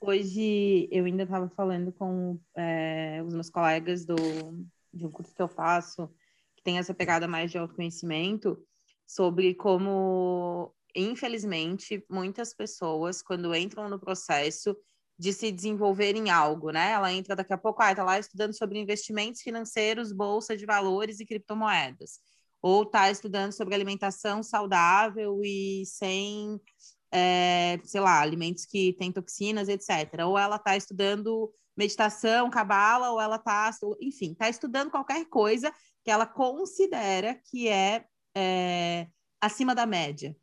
Hoje eu ainda estava falando com é, os meus colegas do, de um curso que eu faço, que tem essa pegada mais de autoconhecimento, sobre como infelizmente, muitas pessoas, quando entram no processo de se desenvolver em algo, né? Ela entra daqui a pouco, ah, tá lá estudando sobre investimentos financeiros, bolsa de valores e criptomoedas. Ou tá estudando sobre alimentação saudável e sem, é, sei lá, alimentos que têm toxinas, etc. Ou ela tá estudando meditação, cabala, ou ela tá, enfim, tá estudando qualquer coisa que ela considera que é, é acima da média,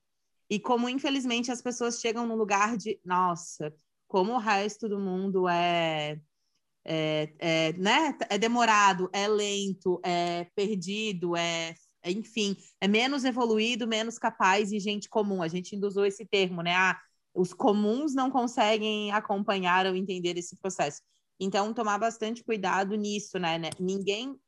e como, infelizmente, as pessoas chegam no lugar de, nossa, como o resto do mundo é, é, é, né? é demorado, é lento, é perdido, é, é, enfim, é menos evoluído, menos capaz e gente comum. A gente ainda usou esse termo, né? Ah, os comuns não conseguem acompanhar ou entender esse processo. Então, tomar bastante cuidado nisso, né? né? Ninguém,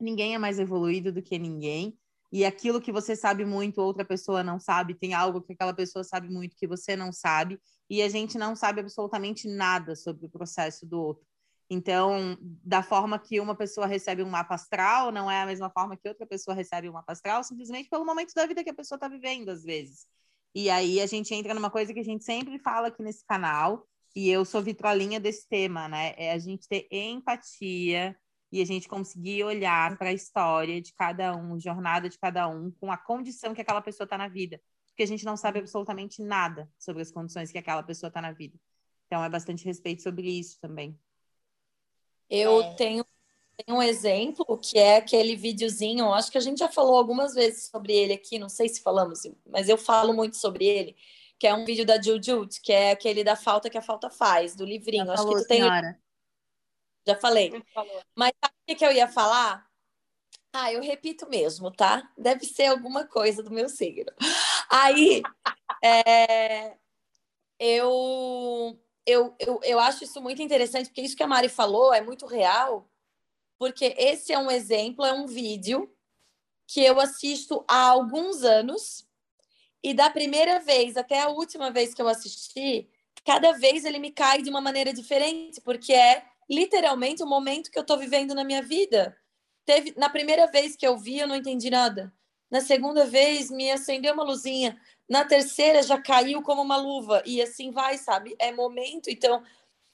ninguém é mais evoluído do que ninguém. E aquilo que você sabe muito, outra pessoa não sabe, tem algo que aquela pessoa sabe muito que você não sabe, e a gente não sabe absolutamente nada sobre o processo do outro. Então, da forma que uma pessoa recebe um mapa astral, não é a mesma forma que outra pessoa recebe um mapa astral, simplesmente pelo momento da vida que a pessoa está vivendo, às vezes. E aí a gente entra numa coisa que a gente sempre fala aqui nesse canal, e eu sou vitrolinha desse tema, né? É a gente ter empatia e a gente conseguir olhar para a história de cada um, jornada de cada um, com a condição que aquela pessoa está na vida. Porque a gente não sabe absolutamente nada sobre as condições que aquela pessoa está na vida. Então é bastante respeito sobre isso também. Eu é. tenho, tenho um exemplo que é aquele videozinho, acho que a gente já falou algumas vezes sobre ele aqui, não sei se falamos, mas eu falo muito sobre ele, que é um vídeo da Jujut, que é aquele da falta que a falta faz, do livrinho. Já acho falou, que tu tem. Já falei. Mas sabe o que eu ia falar? Ah, eu repito mesmo, tá? Deve ser alguma coisa do meu signo. Aí, é, eu, eu, eu, eu acho isso muito interessante, porque isso que a Mari falou é muito real, porque esse é um exemplo, é um vídeo que eu assisto há alguns anos, e da primeira vez até a última vez que eu assisti, cada vez ele me cai de uma maneira diferente, porque é literalmente o momento que eu estou vivendo na minha vida. Teve, na primeira vez que eu vi, eu não entendi nada. Na segunda vez, me acendeu uma luzinha. Na terceira, já caiu como uma luva. E assim vai, sabe? É momento. Então,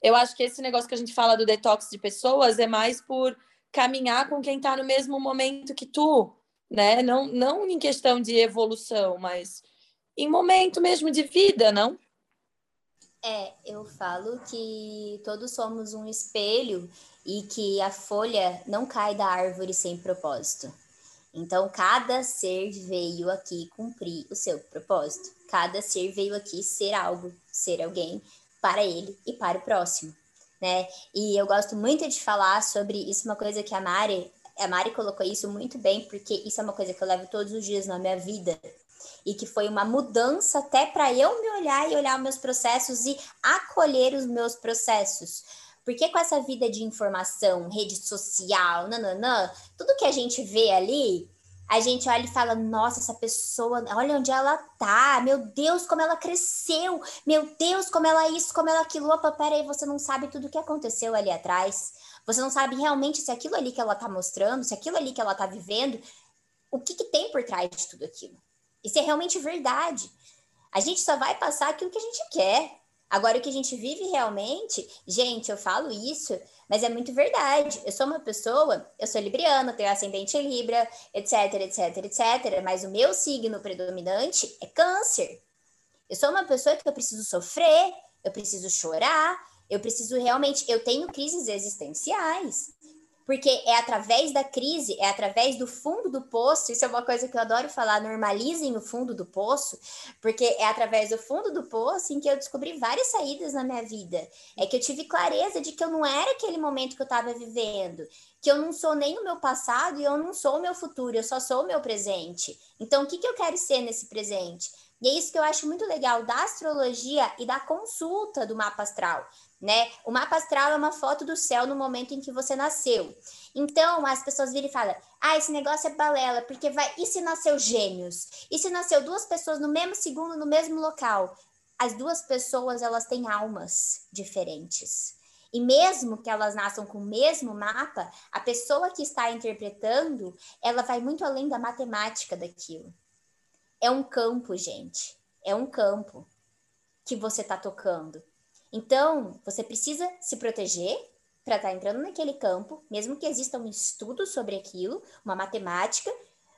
eu acho que esse negócio que a gente fala do detox de pessoas é mais por caminhar com quem está no mesmo momento que tu, né? Não, não em questão de evolução, mas em momento mesmo de vida, não? É, eu falo que todos somos um espelho e que a folha não cai da árvore sem propósito. Então, cada ser veio aqui cumprir o seu propósito. Cada ser veio aqui ser algo, ser alguém para ele e para o próximo, né? E eu gosto muito de falar sobre isso, uma coisa que a Mari, a Mari colocou isso muito bem, porque isso é uma coisa que eu levo todos os dias na minha vida, e que foi uma mudança até para eu me olhar e olhar meus processos e acolher os meus processos. Porque com essa vida de informação, rede social, nananã, tudo que a gente vê ali, a gente olha e fala: nossa, essa pessoa, olha onde ela tá, meu Deus, como ela cresceu, meu Deus, como ela isso, como ela aquilo. Opa, peraí, você não sabe tudo o que aconteceu ali atrás. Você não sabe realmente se aquilo ali que ela tá mostrando, se aquilo ali que ela tá vivendo, o que, que tem por trás de tudo aquilo. Isso é realmente verdade. A gente só vai passar aquilo que a gente quer. Agora, o que a gente vive realmente, gente, eu falo isso, mas é muito verdade. Eu sou uma pessoa, eu sou libriana, tenho ascendente Libra, etc, etc, etc. Mas o meu signo predominante é Câncer. Eu sou uma pessoa que eu preciso sofrer, eu preciso chorar, eu preciso realmente. Eu tenho crises existenciais porque é através da crise, é através do fundo do poço, isso é uma coisa que eu adoro falar, normalizem o fundo do poço, porque é através do fundo do poço em que eu descobri várias saídas na minha vida. É que eu tive clareza de que eu não era aquele momento que eu estava vivendo, que eu não sou nem o meu passado e eu não sou o meu futuro, eu só sou o meu presente. Então, o que, que eu quero ser nesse presente? E é isso que eu acho muito legal da astrologia e da consulta do mapa astral né? O mapa astral é uma foto do céu no momento em que você nasceu. Então, as pessoas viram e falam: "Ah, esse negócio é balela, porque vai e se nasceu gêmeos? E se nasceu duas pessoas no mesmo segundo no mesmo local?" As duas pessoas, elas têm almas diferentes. E mesmo que elas nasçam com o mesmo mapa, a pessoa que está interpretando, ela vai muito além da matemática daquilo. É um campo, gente. É um campo que você está tocando. Então, você precisa se proteger para estar tá entrando naquele campo, mesmo que exista um estudo sobre aquilo, uma matemática,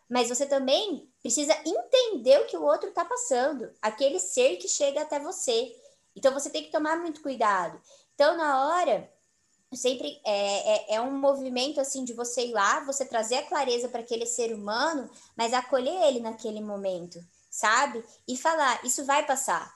mas você também precisa entender o que o outro está passando, aquele ser que chega até você. Então, você tem que tomar muito cuidado. Então, na hora, sempre é, é, é um movimento assim de você ir lá, você trazer a clareza para aquele ser humano, mas acolher ele naquele momento, sabe? E falar: isso vai passar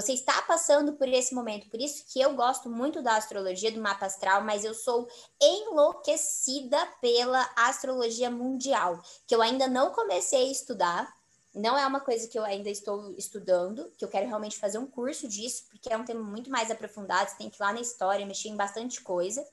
você está passando por esse momento, por isso que eu gosto muito da astrologia, do mapa astral, mas eu sou enlouquecida pela astrologia mundial, que eu ainda não comecei a estudar. Não é uma coisa que eu ainda estou estudando, que eu quero realmente fazer um curso disso, porque é um tema muito mais aprofundado, você tem que ir lá na história, mexer em bastante coisa.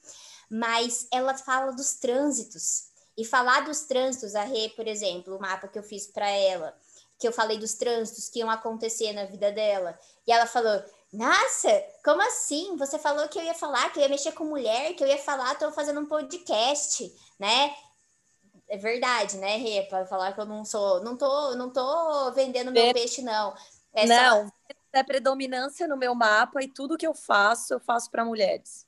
Mas ela fala dos trânsitos. E falar dos trânsitos, a Rê, por exemplo, o mapa que eu fiz para ela, que eu falei dos trânsitos que iam acontecer na vida dela. E ela falou: Nossa, como assim? Você falou que eu ia falar, que eu ia mexer com mulher, que eu ia falar, tô fazendo um podcast, né? É verdade, né, Rê? Para falar que eu não sou, não tô, não tô vendendo meu é... peixe, não. É não, só... é predominância no meu mapa e tudo que eu faço, eu faço para mulheres.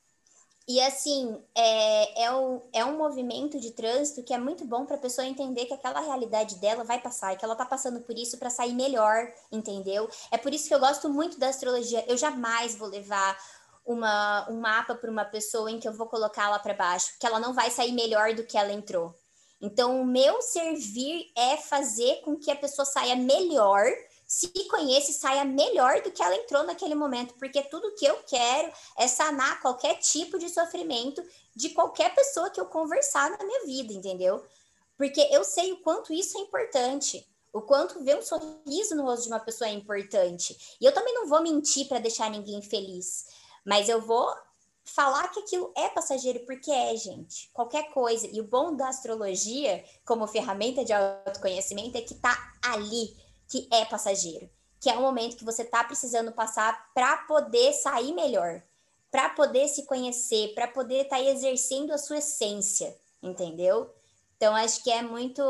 E assim, é, é, um, é um movimento de trânsito que é muito bom para a pessoa entender que aquela realidade dela vai passar e que ela tá passando por isso para sair melhor, entendeu? É por isso que eu gosto muito da astrologia. Eu jamais vou levar uma, um mapa para uma pessoa em que eu vou colocá-la para baixo, que ela não vai sair melhor do que ela entrou. Então, o meu servir é fazer com que a pessoa saia melhor se conhece, saia melhor do que ela entrou naquele momento, porque tudo que eu quero é sanar qualquer tipo de sofrimento de qualquer pessoa que eu conversar na minha vida, entendeu? Porque eu sei o quanto isso é importante, o quanto ver um sorriso no rosto de uma pessoa é importante. E eu também não vou mentir para deixar ninguém feliz, mas eu vou falar que aquilo é passageiro, porque é, gente. Qualquer coisa. E o bom da astrologia, como ferramenta de autoconhecimento, é que tá ali que é passageiro, que é um momento que você está precisando passar para poder sair melhor, para poder se conhecer, para poder estar tá exercendo a sua essência, entendeu? Então acho que é muito,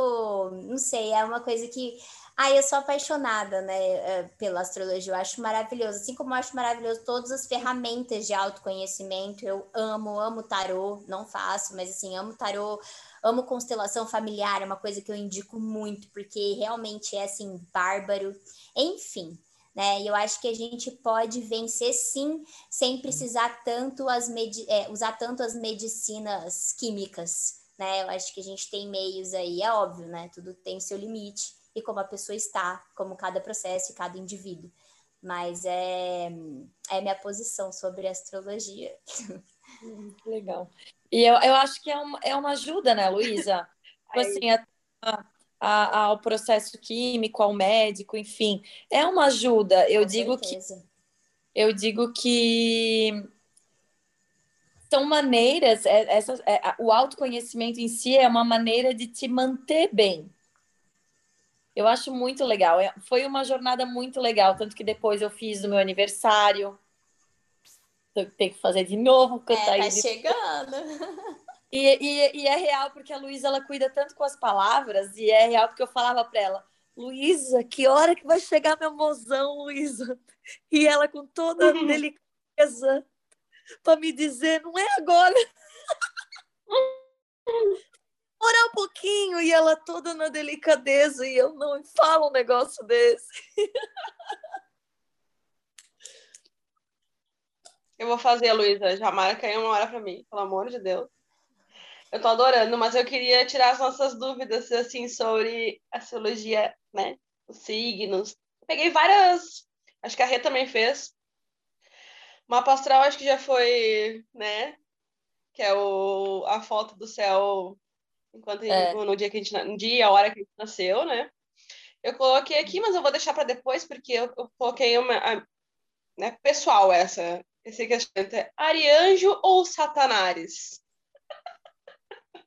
não sei, é uma coisa que ah, eu sou apaixonada, né, é, pela astrologia. Eu acho maravilhoso. Assim como eu acho maravilhoso todas as ferramentas de autoconhecimento. Eu amo, amo tarô. Não faço, mas assim, amo tarô, Amo constelação familiar, é uma coisa que eu indico muito, porque realmente é assim, bárbaro. Enfim, né? E eu acho que a gente pode vencer sim, sem precisar tanto as é, usar tanto as medicinas químicas, né? Eu acho que a gente tem meios aí, é óbvio, né? Tudo tem seu limite e como a pessoa está, como cada processo e cada indivíduo. Mas é, é minha posição sobre astrologia. Legal. E eu, eu acho que é uma, é uma ajuda, né, Luísa? [laughs] tipo assim, a, a, ao processo químico, ao médico, enfim. É uma ajuda. Eu Com digo certeza. que. Eu digo que são maneiras, é, essa, é, o autoconhecimento em si é uma maneira de te manter bem. Eu acho muito legal. É, foi uma jornada muito legal, tanto que depois eu fiz no meu aniversário tem que fazer de novo, cantar. É, tá chegando. [laughs] E, e, e, é real porque a Luísa ela cuida tanto com as palavras e é real porque eu falava para ela, Luísa, que hora que vai chegar meu mozão, Luísa? E ela com toda a delicadeza para me dizer, não é agora. [laughs] Orar um pouquinho e ela toda na delicadeza e eu não falo um negócio desse. [laughs] Eu vou fazer, Luísa. Já marca aí uma hora para mim, pelo amor de Deus. Eu tô adorando, mas eu queria tirar as nossas dúvidas, assim, sobre astrologia, né? Os signos. Peguei várias. Acho que a Rê também fez. Mapa astral, acho que já foi, né? Que é o, a foto do céu enquanto é. no dia que a gente no dia, a hora que a gente nasceu, né? Eu coloquei aqui, mas eu vou deixar para depois porque eu, eu coloquei uma a, né, pessoal essa esse questionamento é Arianjo ou Satanares? [laughs]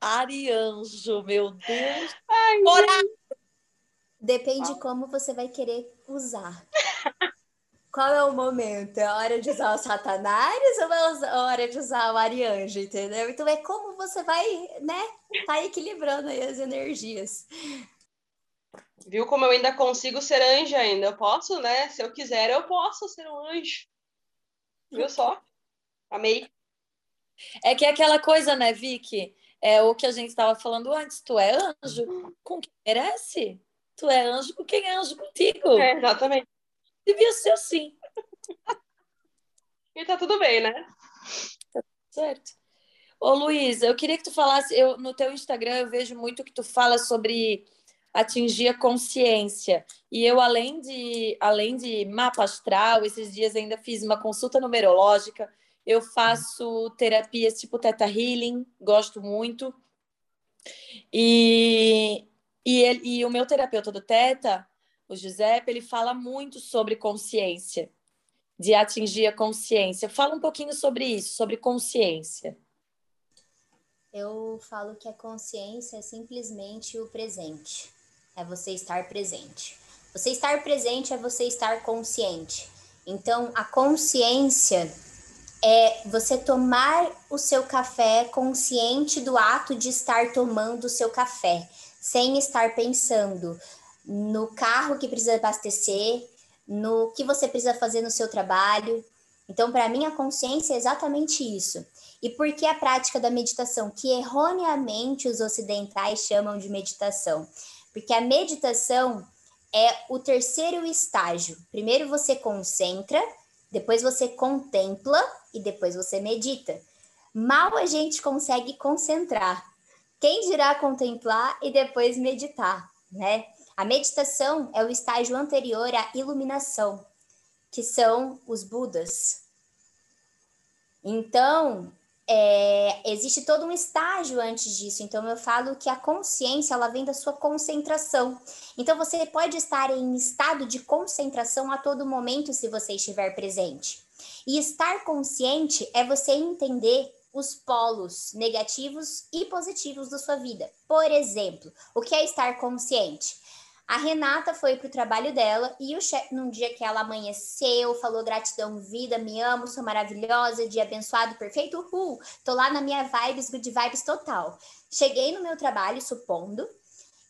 Arianjo, meu Deus. Ai, Depende ah. como você vai querer usar. [laughs] Qual é o momento? É a hora de usar o Satanás ou é a hora de usar o Arianjo, entendeu? Então é como você vai, né? Tá equilibrando aí as energias. Viu como eu ainda consigo ser anjo ainda? Eu posso, né? Se eu quiser, eu posso ser um anjo. Viu só? Amei. É que é aquela coisa, né, Vicky? É o que a gente estava falando antes. Tu é anjo com quem merece. Tu é anjo com quem é anjo contigo. É, exatamente. Devia ser assim. e tá tudo bem, né? Tá certo. Ô, Luísa, eu queria que tu falasse, eu, no teu Instagram eu vejo muito que tu fala sobre atingir a consciência. E eu, além de, além de mapa astral, esses dias ainda fiz uma consulta numerológica. Eu faço terapias tipo Theta Healing, gosto muito. E, e, ele, e o meu terapeuta do Theta, o Giuseppe, ele fala muito sobre consciência, de atingir a consciência. Fala um pouquinho sobre isso, sobre consciência. Eu falo que a consciência é simplesmente o presente. É você estar presente. Você estar presente é você estar consciente. Então, a consciência é você tomar o seu café consciente do ato de estar tomando o seu café, sem estar pensando no carro que precisa abastecer, no que você precisa fazer no seu trabalho. Então, para mim, a consciência é exatamente isso. E por que a prática da meditação, que erroneamente os ocidentais chamam de meditação? Porque a meditação é o terceiro estágio. Primeiro você concentra, depois você contempla e depois você medita. Mal a gente consegue concentrar. Quem dirá contemplar e depois meditar, né? A meditação é o estágio anterior à iluminação, que são os Budas. Então, é, existe todo um estágio antes disso. Então, eu falo que a consciência ela vem da sua concentração. Então, você pode estar em estado de concentração a todo momento se você estiver presente. E estar consciente é você entender os polos negativos e positivos da sua vida. Por exemplo, o que é estar consciente? A Renata foi pro trabalho dela e o chefe, num dia que ela amanheceu, falou gratidão, vida, me amo, sou maravilhosa, dia abençoado, perfeito, uhul. Tô lá na minha vibes, good vibes total. Cheguei no meu trabalho, supondo,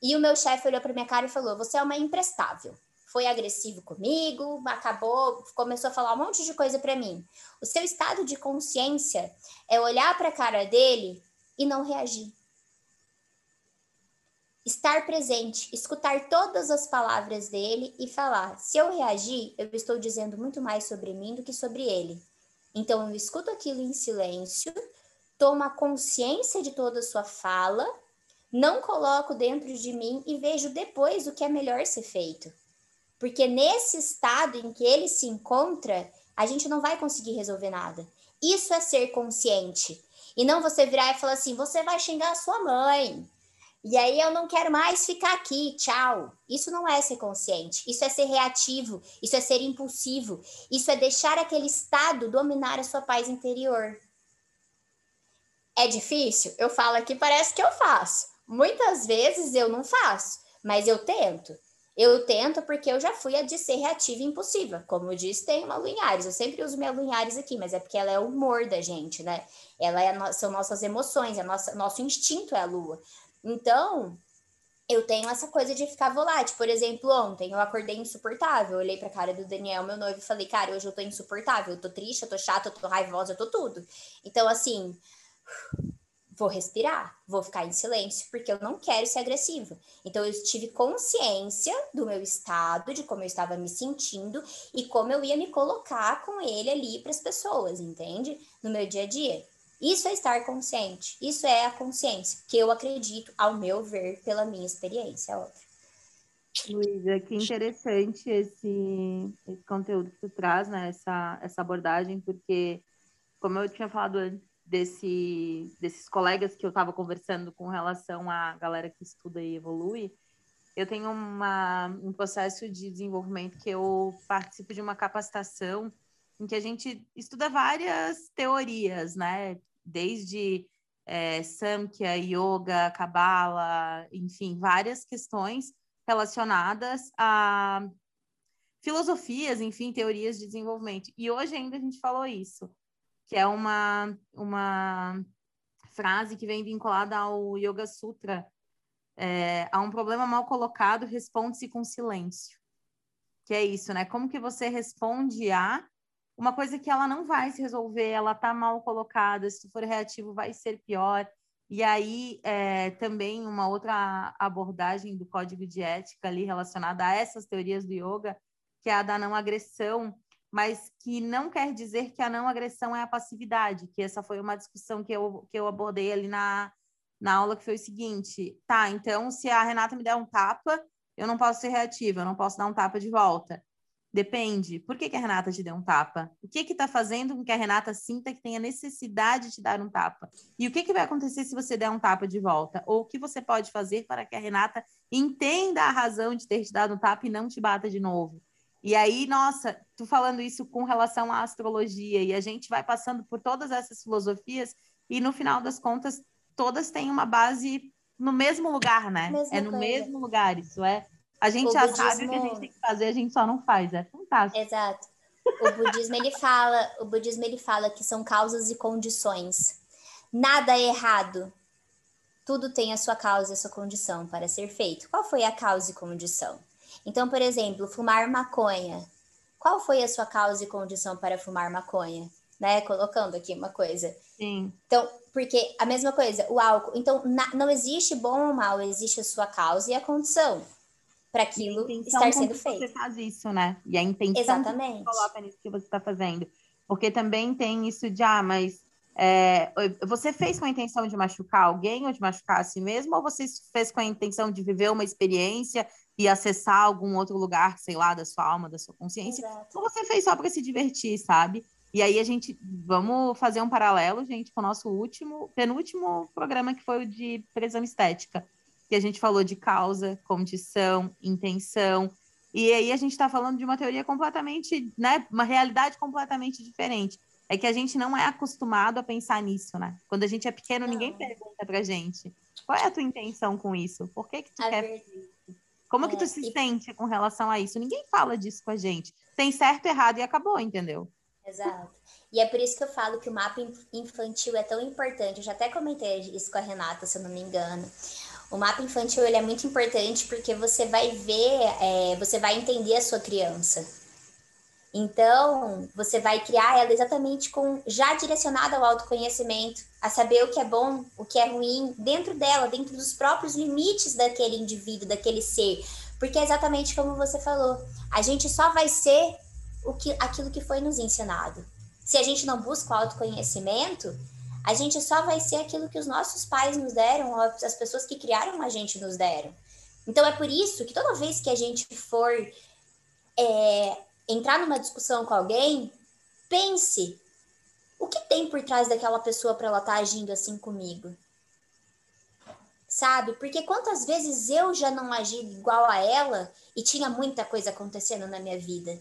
e o meu chefe olhou pra minha cara e falou: Você é uma imprestável. Foi agressivo comigo, acabou, começou a falar um monte de coisa para mim. O seu estado de consciência é olhar para a cara dele e não reagir estar presente, escutar todas as palavras dele e falar: se eu reagir, eu estou dizendo muito mais sobre mim do que sobre ele. Então eu escuto aquilo em silêncio, tomo consciência de toda a sua fala, não coloco dentro de mim e vejo depois o que é melhor ser feito. Porque nesse estado em que ele se encontra, a gente não vai conseguir resolver nada. Isso é ser consciente. E não você virar e falar assim: você vai xingar a sua mãe, e aí eu não quero mais ficar aqui, tchau. Isso não é ser consciente, isso é ser reativo, isso é ser impulsivo, isso é deixar aquele estado dominar a sua paz interior. É difícil? Eu falo aqui, parece que eu faço. Muitas vezes eu não faço, mas eu tento. Eu tento porque eu já fui a de ser reativa e impulsiva. Como eu disse, tem uma Lunhares. Eu sempre uso minha Lunhares aqui, mas é porque ela é o humor da gente, né? Ela é no... são nossas emoções, é nossa... nosso instinto é a lua. Então, eu tenho essa coisa de ficar volátil. Por exemplo, ontem eu acordei insuportável. Olhei pra cara do Daniel, meu noivo, e falei, cara, hoje eu tô insuportável. Eu tô triste, eu tô chata, eu tô raivosa, eu tô tudo. Então, assim, vou respirar, vou ficar em silêncio, porque eu não quero ser agressiva. Então, eu tive consciência do meu estado, de como eu estava me sentindo e como eu ia me colocar com ele ali para as pessoas, entende? No meu dia a dia. Isso é estar consciente. Isso é a consciência, que eu acredito, ao meu ver, pela minha experiência, é óbvio. Luísa, que interessante esse, esse conteúdo que tu traz, né? Essa, essa abordagem, porque, como eu tinha falado antes, desse, desses colegas que eu estava conversando com relação à galera que estuda e evolui, eu tenho uma, um processo de desenvolvimento que eu participo de uma capacitação em que a gente estuda várias teorias, né? Desde é, Samkhya, Yoga, Kabbalah, enfim, várias questões relacionadas a filosofias, enfim, teorias de desenvolvimento. E hoje ainda a gente falou isso, que é uma, uma frase que vem vinculada ao Yoga Sutra. É, a um problema mal colocado, responde-se com silêncio. Que é isso, né? Como que você responde a uma coisa que ela não vai se resolver, ela está mal colocada, se for reativo vai ser pior. E aí, é, também uma outra abordagem do código de ética ali relacionada a essas teorias do yoga, que é a da não agressão, mas que não quer dizer que a não agressão é a passividade, que essa foi uma discussão que eu, que eu abordei ali na, na aula, que foi o seguinte, tá, então se a Renata me der um tapa, eu não posso ser reativa, eu não posso dar um tapa de volta. Depende. Por que, que a Renata te deu um tapa? O que está fazendo com que a Renata sinta que tenha necessidade de te dar um tapa? E o que, que vai acontecer se você der um tapa de volta? Ou o que você pode fazer para que a Renata entenda a razão de ter te dado um tapa e não te bata de novo? E aí, nossa, tu falando isso com relação à astrologia, e a gente vai passando por todas essas filosofias, e no final das contas, todas têm uma base no mesmo lugar, né? Mesma é no coisa. mesmo lugar, isso é. A gente o já budismo... sabe o que a gente tem que fazer, a gente só não faz, é fantástico. Exato. O budismo ele fala, o budismo ele fala que são causas e condições. Nada é errado. Tudo tem a sua causa e a sua condição para ser feito. Qual foi a causa e condição? Então, por exemplo, fumar maconha. Qual foi a sua causa e condição para fumar maconha? Né? Colocando aqui uma coisa. Sim. Então, porque a mesma coisa, o álcool. Então, na, não existe bom ou mal, existe a sua causa e a condição para aquilo estar sendo feito. Você faz isso, né? E a intenção Exatamente. que você coloca nisso que você está fazendo. Porque também tem isso de, ah, mas é, você fez com a intenção de machucar alguém ou de machucar a si mesmo, ou você fez com a intenção de viver uma experiência e acessar algum outro lugar, sei lá, da sua alma, da sua consciência, Exato. ou você fez só para se divertir, sabe? E aí a gente vamos fazer um paralelo, gente, com o nosso último, penúltimo programa que foi o de prisão estética, que a gente falou de causa, condição, intenção. E aí a gente está falando de uma teoria completamente, né, uma realidade completamente diferente. É que a gente não é acostumado a pensar nisso, né? Quando a gente é pequeno, não. ninguém pergunta pra gente qual é a tua intenção com isso? Por que que tu a quer ver... isso? Como é, que tu se e... sente com relação a isso? Ninguém fala disso com a gente. Tem certo, errado e acabou, entendeu? Exato. E é por isso que eu falo que o mapa infantil é tão importante. Eu já até comentei isso com a Renata, se eu não me engano. O mapa infantil ele é muito importante porque você vai ver, é, você vai entender a sua criança. Então, você vai criar ela exatamente com já direcionada ao autoconhecimento, a saber o que é bom, o que é ruim, dentro dela, dentro dos próprios limites daquele indivíduo, daquele ser. Porque é exatamente como você falou, a gente só vai ser o que, aquilo que foi nos ensinado. Se a gente não busca o autoconhecimento, a gente só vai ser aquilo que os nossos pais nos deram, as pessoas que criaram a gente nos deram. Então é por isso que toda vez que a gente for é, entrar numa discussão com alguém, pense o que tem por trás daquela pessoa para ela estar tá agindo assim comigo. Sabe? Porque quantas vezes eu já não agi igual a ela e tinha muita coisa acontecendo na minha vida.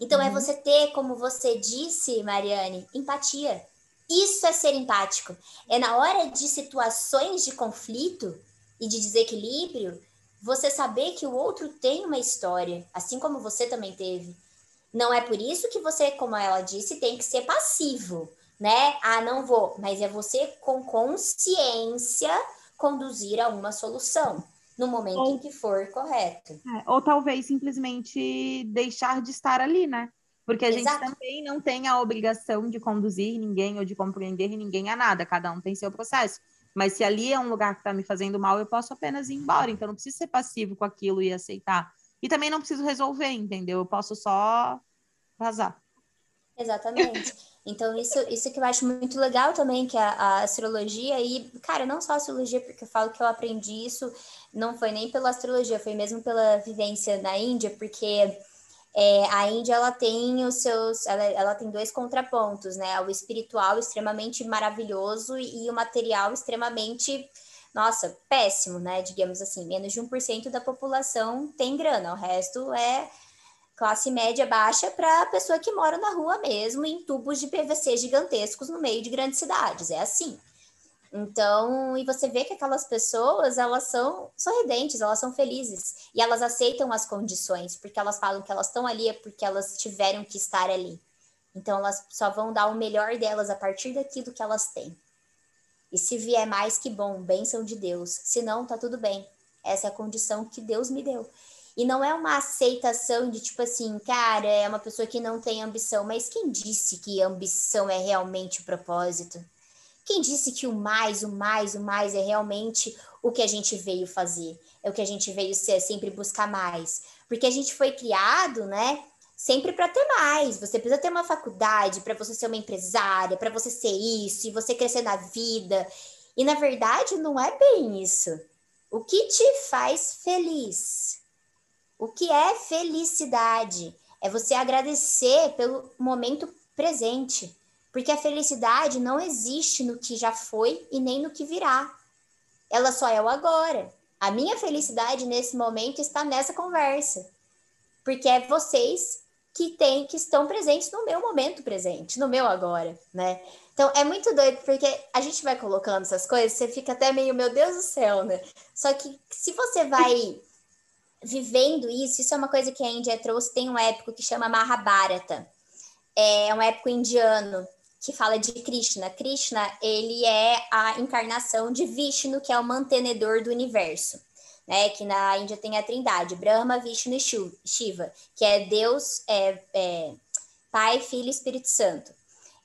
Então é uhum. é você ter, como você disse, Mariane, empatia. Isso é ser empático. É na hora de situações de conflito e de desequilíbrio, você saber que o outro tem uma história, assim como você também teve. Não é por isso que você, como ela disse, tem que ser passivo, né? Ah, não vou, mas é você com consciência conduzir a uma solução no momento ou, em que for correto. É, ou talvez simplesmente deixar de estar ali, né? Porque a Exato. gente também não tem a obrigação de conduzir ninguém ou de compreender ninguém a nada, cada um tem seu processo. Mas se ali é um lugar que está me fazendo mal, eu posso apenas ir embora. Então não preciso ser passivo com aquilo e aceitar. E também não preciso resolver, entendeu? Eu posso só vazar. Exatamente. Então, isso, isso que eu acho muito legal também, que a, a, astrologia, e, cara, não só a astrologia, porque eu falo que eu aprendi isso, não foi nem pela astrologia, foi mesmo pela vivência na Índia, porque é, a Índia ela tem os seus, ela, ela tem dois contrapontos, né? O espiritual extremamente maravilhoso e, o material extremamente, nossa, péssimo, né? Digamos assim, menos de 1% da população tem grana, o resto é classe média baixa para a pessoa que mora na rua mesmo, em tubos de PVC gigantescos no meio de grandes cidades. É assim. Então, e você vê que aquelas pessoas, elas são sorridentes, elas são felizes e elas aceitam as condições, porque elas falam que elas estão ali é porque elas tiveram que estar ali. Então, elas só vão dar o melhor delas a partir daquilo que elas têm. E se vier mais, que bom, bênção de Deus. Se não, tá tudo bem. Essa é a condição que Deus me deu. E não é uma aceitação de tipo assim, cara, é uma pessoa que não tem ambição. Mas quem disse que ambição é realmente o propósito? Quem disse que o mais, o mais, o mais é realmente o que a gente veio fazer? É o que a gente veio ser, sempre buscar mais. Porque a gente foi criado, né? Sempre para ter mais. Você precisa ter uma faculdade para você ser uma empresária, para você ser isso, e você crescer na vida. E na verdade, não é bem isso. O que te faz feliz? O que é felicidade? É você agradecer pelo momento presente. Porque a felicidade não existe no que já foi e nem no que virá. Ela só é o agora. A minha felicidade nesse momento está nessa conversa. Porque é vocês que tem que estão presentes no meu momento presente, no meu agora, né? Então é muito doido porque a gente vai colocando essas coisas, você fica até meio, meu Deus do céu, né? Só que se você vai vivendo isso, isso é uma coisa que a Índia trouxe, tem um épico que chama Mahabharata. É um épico indiano que fala de Krishna. Krishna, ele é a encarnação de Vishnu, que é o mantenedor do universo né? Que na Índia tem a trindade, Brahma, Vishnu e Shiva, que é Deus, é, é, Pai, Filho e Espírito Santo.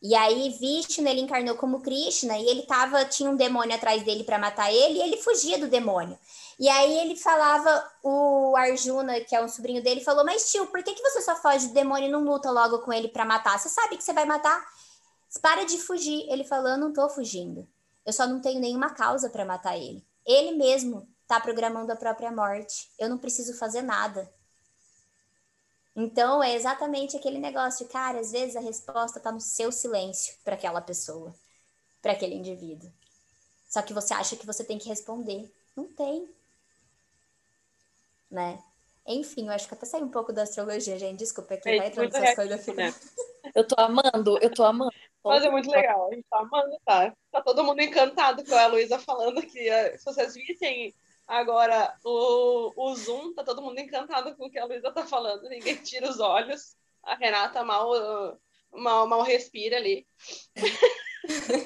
E aí Vishnu, ele encarnou como Krishna e ele tava, tinha um demônio atrás dele para matar ele e ele fugia do demônio. E aí ele falava, o Arjuna, que é um sobrinho dele, falou: Mas tio, por que, que você só foge do demônio e não luta logo com ele para matar? Você sabe que você vai matar? Para de fugir. Ele falou: Eu não tô fugindo. Eu só não tenho nenhuma causa para matar ele. Ele mesmo está programando a própria morte. Eu não preciso fazer nada. Então, é exatamente aquele negócio, cara, às vezes a resposta está no seu silêncio para aquela pessoa, para aquele indivíduo. Só que você acha que você tem que responder. Não tem. Né? Enfim, eu acho que até saí um pouco da astrologia, gente. Desculpa, aqui é, vai entrando essas coisas. Né? Eu tô amando, eu tô amando. Mas é muito legal, a gente tá amando, tá? Tá todo mundo encantado com a Luísa falando aqui. Se vocês vissem Agora, o, o Zoom, tá todo mundo encantado com o que a Luísa tá falando, ninguém [laughs] tira os olhos. A Renata mal, mal, mal respira ali.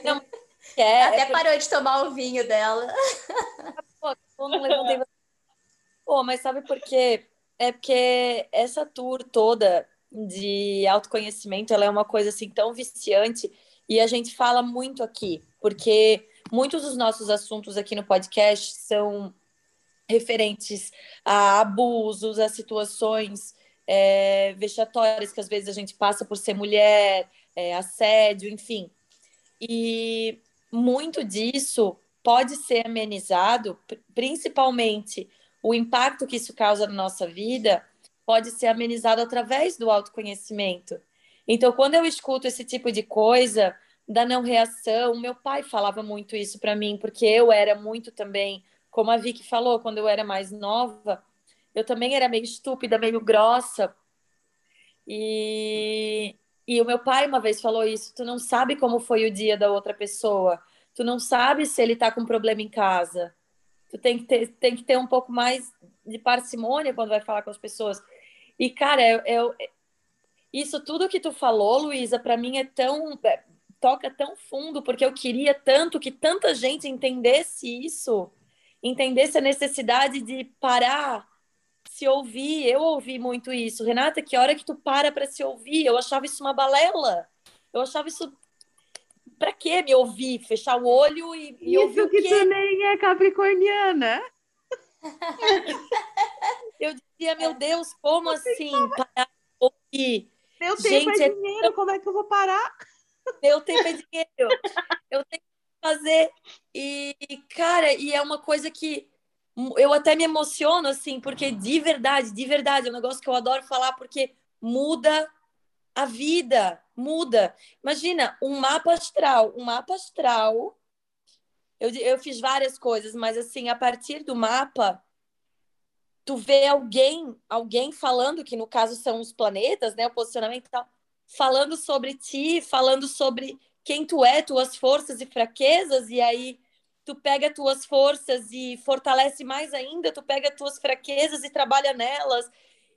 Não, [laughs] é, Até é parou de tomar o vinho dela. [laughs] Pô, não levantei. Pô, mas sabe por quê? É porque essa tour toda de autoconhecimento, ela é uma coisa assim tão viciante e a gente fala muito aqui, porque muitos dos nossos assuntos aqui no podcast são referentes a abusos, a situações é, vexatórias que às vezes a gente passa por ser mulher, é, assédio, enfim. E muito disso pode ser amenizado, principalmente o impacto que isso causa na nossa vida, pode ser amenizado através do autoconhecimento. Então, quando eu escuto esse tipo de coisa, da não reação, meu pai falava muito isso para mim, porque eu era muito também como a Vicky falou, quando eu era mais nova, eu também era meio estúpida, meio grossa. E, e o meu pai uma vez falou isso: tu não sabe como foi o dia da outra pessoa, tu não sabe se ele tá com problema em casa. Tu tem que ter, tem que ter um pouco mais de parcimônia quando vai falar com as pessoas. E, cara, eu, eu isso tudo que tu falou, Luísa, para mim é tão. É, toca tão fundo, porque eu queria tanto que tanta gente entendesse isso entendesse a necessidade de parar, se ouvir. Eu ouvi muito isso. Renata, que hora que tu para para se ouvir? Eu achava isso uma balela. Eu achava isso. Para que me ouvir? Fechar o olho e, e ouvir o quê? que tu nem é capricorniana. [laughs] Eu dizia, meu Deus, como assim? Parar de ouvir? Meu tempo Gente, é dinheiro, é... como é que eu vou parar? Meu tempo é dinheiro. Eu tenho fazer. E, cara, e é uma coisa que eu até me emociono, assim, porque de verdade, de verdade, é um negócio que eu adoro falar, porque muda a vida, muda. Imagina, um mapa astral, um mapa astral. Eu, eu fiz várias coisas, mas assim, a partir do mapa, tu vê alguém, alguém falando, que no caso são os planetas, né, o posicionamento e tal, falando sobre ti, falando sobre quem tu é, tuas forças e fraquezas, e aí tu pega tuas forças e fortalece mais ainda, tu pega tuas fraquezas e trabalha nelas.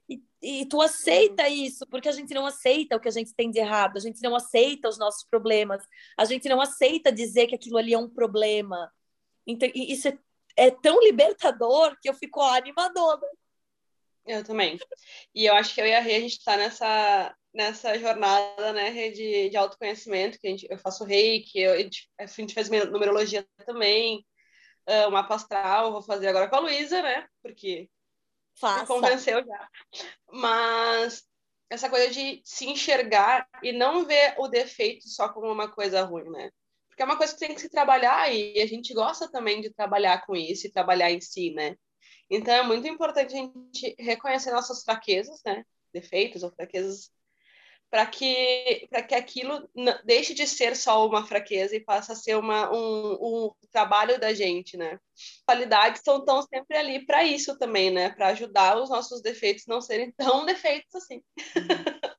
E, e tu aceita isso, porque a gente não aceita o que a gente tem de errado, a gente não aceita os nossos problemas, a gente não aceita dizer que aquilo ali é um problema. Então, isso é, é tão libertador que eu fico animadora. Eu também. E eu acho que eu e a Rê, a gente está nessa, nessa jornada né, de, de autoconhecimento, que a gente, eu faço reiki, eu, a, gente, fez numerologia também, uh, mapa astral, vou fazer agora com a Luísa, né? Porque Faça. me convenceu já. Mas essa coisa de se enxergar e não ver o defeito só como uma coisa ruim, né? Porque é uma coisa que tem que se trabalhar e a gente gosta também de trabalhar com isso e trabalhar em si, né? Então é muito importante a gente reconhecer nossas fraquezas, né? Defeitos ou fraquezas para que para que aquilo deixe de ser só uma fraqueza e passe a ser uma, um, um trabalho da gente, né? Qualidades são tão sempre ali para isso também, né? Para ajudar os nossos defeitos não serem tão [laughs] defeitos assim.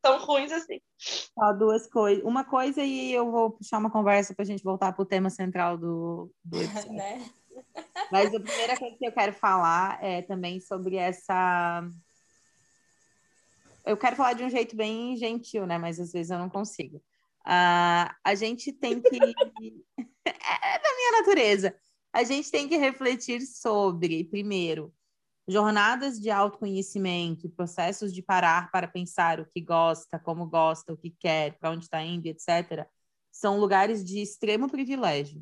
Tão ruins assim. Só duas coisas. Uma coisa e eu vou puxar uma conversa para a gente voltar para o tema central do, do [laughs] episódio. né? Mas a primeira coisa que eu quero falar é também sobre essa. Eu quero falar de um jeito bem gentil, né? Mas às vezes eu não consigo. Uh, a gente tem que. [laughs] é da minha natureza. A gente tem que refletir sobre, primeiro, jornadas de autoconhecimento, processos de parar para pensar o que gosta, como gosta, o que quer, para onde está indo, etc., são lugares de extremo privilégio.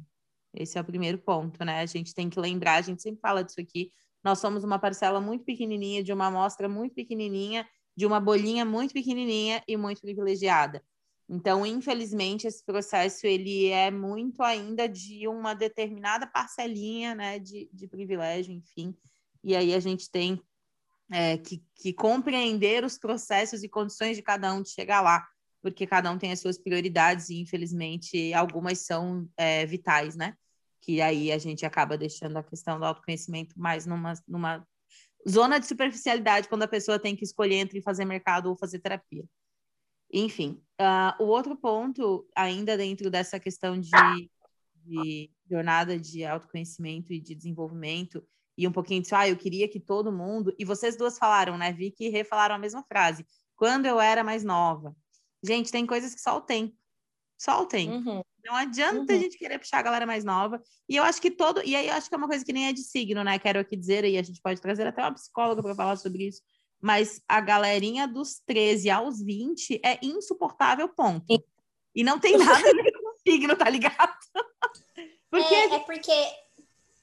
Esse é o primeiro ponto, né? A gente tem que lembrar, a gente sempre fala disso aqui. Nós somos uma parcela muito pequenininha, de uma amostra muito pequenininha, de uma bolinha muito pequenininha e muito privilegiada. Então, infelizmente, esse processo ele é muito ainda de uma determinada parcelinha, né, de, de privilégio, enfim. E aí a gente tem é, que, que compreender os processos e condições de cada um de chegar lá, porque cada um tem as suas prioridades e, infelizmente, algumas são é, vitais, né? que aí a gente acaba deixando a questão do autoconhecimento mais numa, numa zona de superficialidade, quando a pessoa tem que escolher entre fazer mercado ou fazer terapia. Enfim, uh, o outro ponto, ainda dentro dessa questão de, de, jornada de autoconhecimento e de desenvolvimento, e um pouquinho disso, ah, eu queria que todo mundo. E vocês duas falaram, né? Vicky e Rê falaram a mesma frase. Quando eu era mais nova. Gente, tem coisas que só o tempo. Só o tempo. Uhum. Não adianta uhum. a gente querer puxar a galera mais nova. E eu acho que todo. E aí eu acho que é uma coisa que nem é de signo, né? Quero aqui dizer, e a gente pode trazer até uma psicóloga para falar sobre isso. Mas a galerinha dos 13 aos 20 é insuportável, ponto. E não tem nada a ver com signo, tá ligado? porque... É, é porque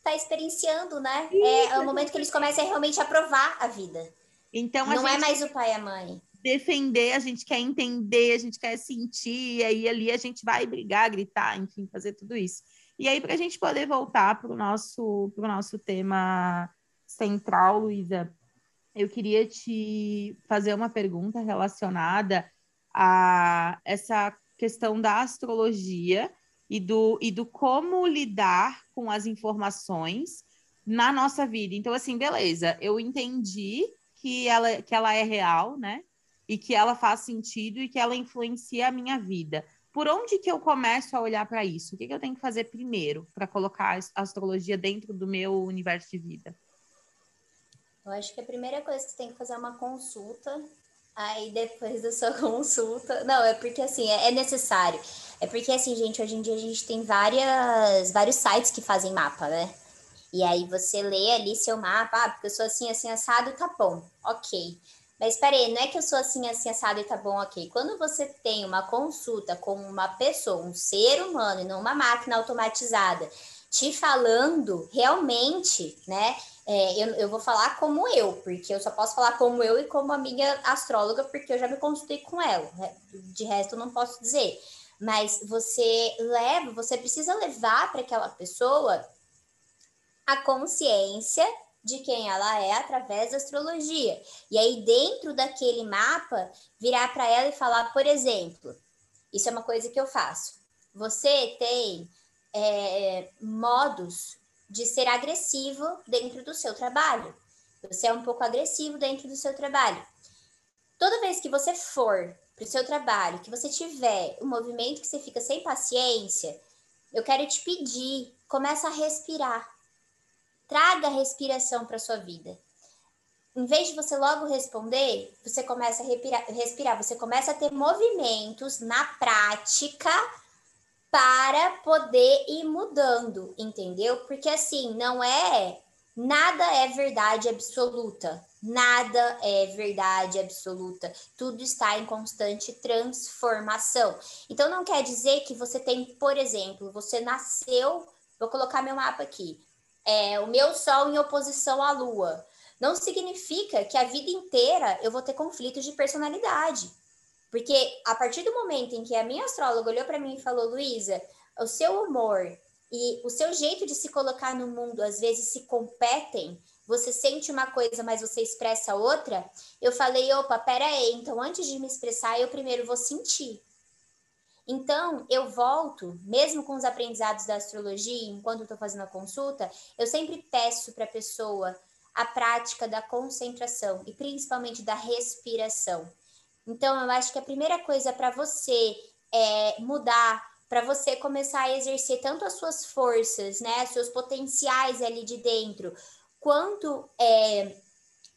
tá experienciando, né? É, é, o momento que eles começam a realmente aprovar a vida. Então, a não é gente... é mais o pai e a mãe defender, a gente quer entender, a gente quer sentir, e aí ali a gente vai brigar, gritar, enfim, fazer tudo isso. E aí, para a gente poder voltar para o nosso, nosso tema central, Luísa, eu queria te fazer uma pergunta relacionada a essa questão da astrologia e do, e do como lidar com as informações na nossa vida. Então, assim, beleza, eu entendi que ela, que ela é real, né? e que ela faz sentido e que ela influencia a minha vida. Por onde que eu começo a olhar para isso? O que, que eu tenho que fazer primeiro para colocar a astrologia dentro do meu universo de vida? Eu acho que a primeira coisa que você tem que fazer é uma consulta. Aí depois da sua [laughs] consulta. Não, é porque assim, é, é necessário. É porque assim, gente, hoje em dia a gente tem várias, vários sites que fazem mapa, né? E aí você lê ali seu mapa, ah, porque eu sou assim, assim, assado, tá bom, ok. Mas peraí, não é que eu sou assim, assim, assado e tá bom, ok. Quando você tem uma consulta com uma pessoa, um ser humano e não uma máquina automatizada, te falando realmente, né? É, eu, eu vou falar como eu, porque eu só posso falar como eu e como a minha astróloga, porque eu já me consultei com ela. De resto, eu não posso dizer. Mas você leva, você precisa levar para aquela pessoa a consciência de quem ela é através da astrologia. E aí, dentro daquele mapa, virar para ela e falar, por exemplo, isso é uma coisa que eu faço. Você tem é, modos de ser agressivo dentro do seu trabalho. Você é um pouco agressivo dentro do seu trabalho. Toda vez que você for para o seu trabalho, que você tiver um movimento que você fica sem paciência, eu quero te pedir, começa a respirar Traga a respiração para sua vida. Em vez de você logo responder, você começa a respirar, respirar, você começa a ter movimentos na prática para poder ir mudando, entendeu? Porque assim, não é nada é verdade absoluta. Nada é verdade absoluta. Tudo está em constante transformação. Então não quer dizer que você tem, por exemplo, você nasceu, vou colocar meu mapa aqui é, o meu Sol em oposição à Lua. Não significa que a vida inteira eu vou ter conflitos de personalidade. Porque a partir do momento em que a minha astróloga olhou para mim e falou, Luísa, o seu humor e o seu jeito de se colocar no mundo às vezes se competem, você sente uma coisa, mas você expressa outra. Eu falei, opa, pera aí, então antes de me expressar, eu primeiro vou sentir. Então, eu volto, mesmo com os aprendizados da astrologia, enquanto estou fazendo a consulta, eu sempre peço para a pessoa a prática da concentração e principalmente da respiração. Então, eu acho que a primeira coisa para você é mudar, para você começar a exercer tanto as suas forças, né, seus potenciais ali de dentro, quanto é,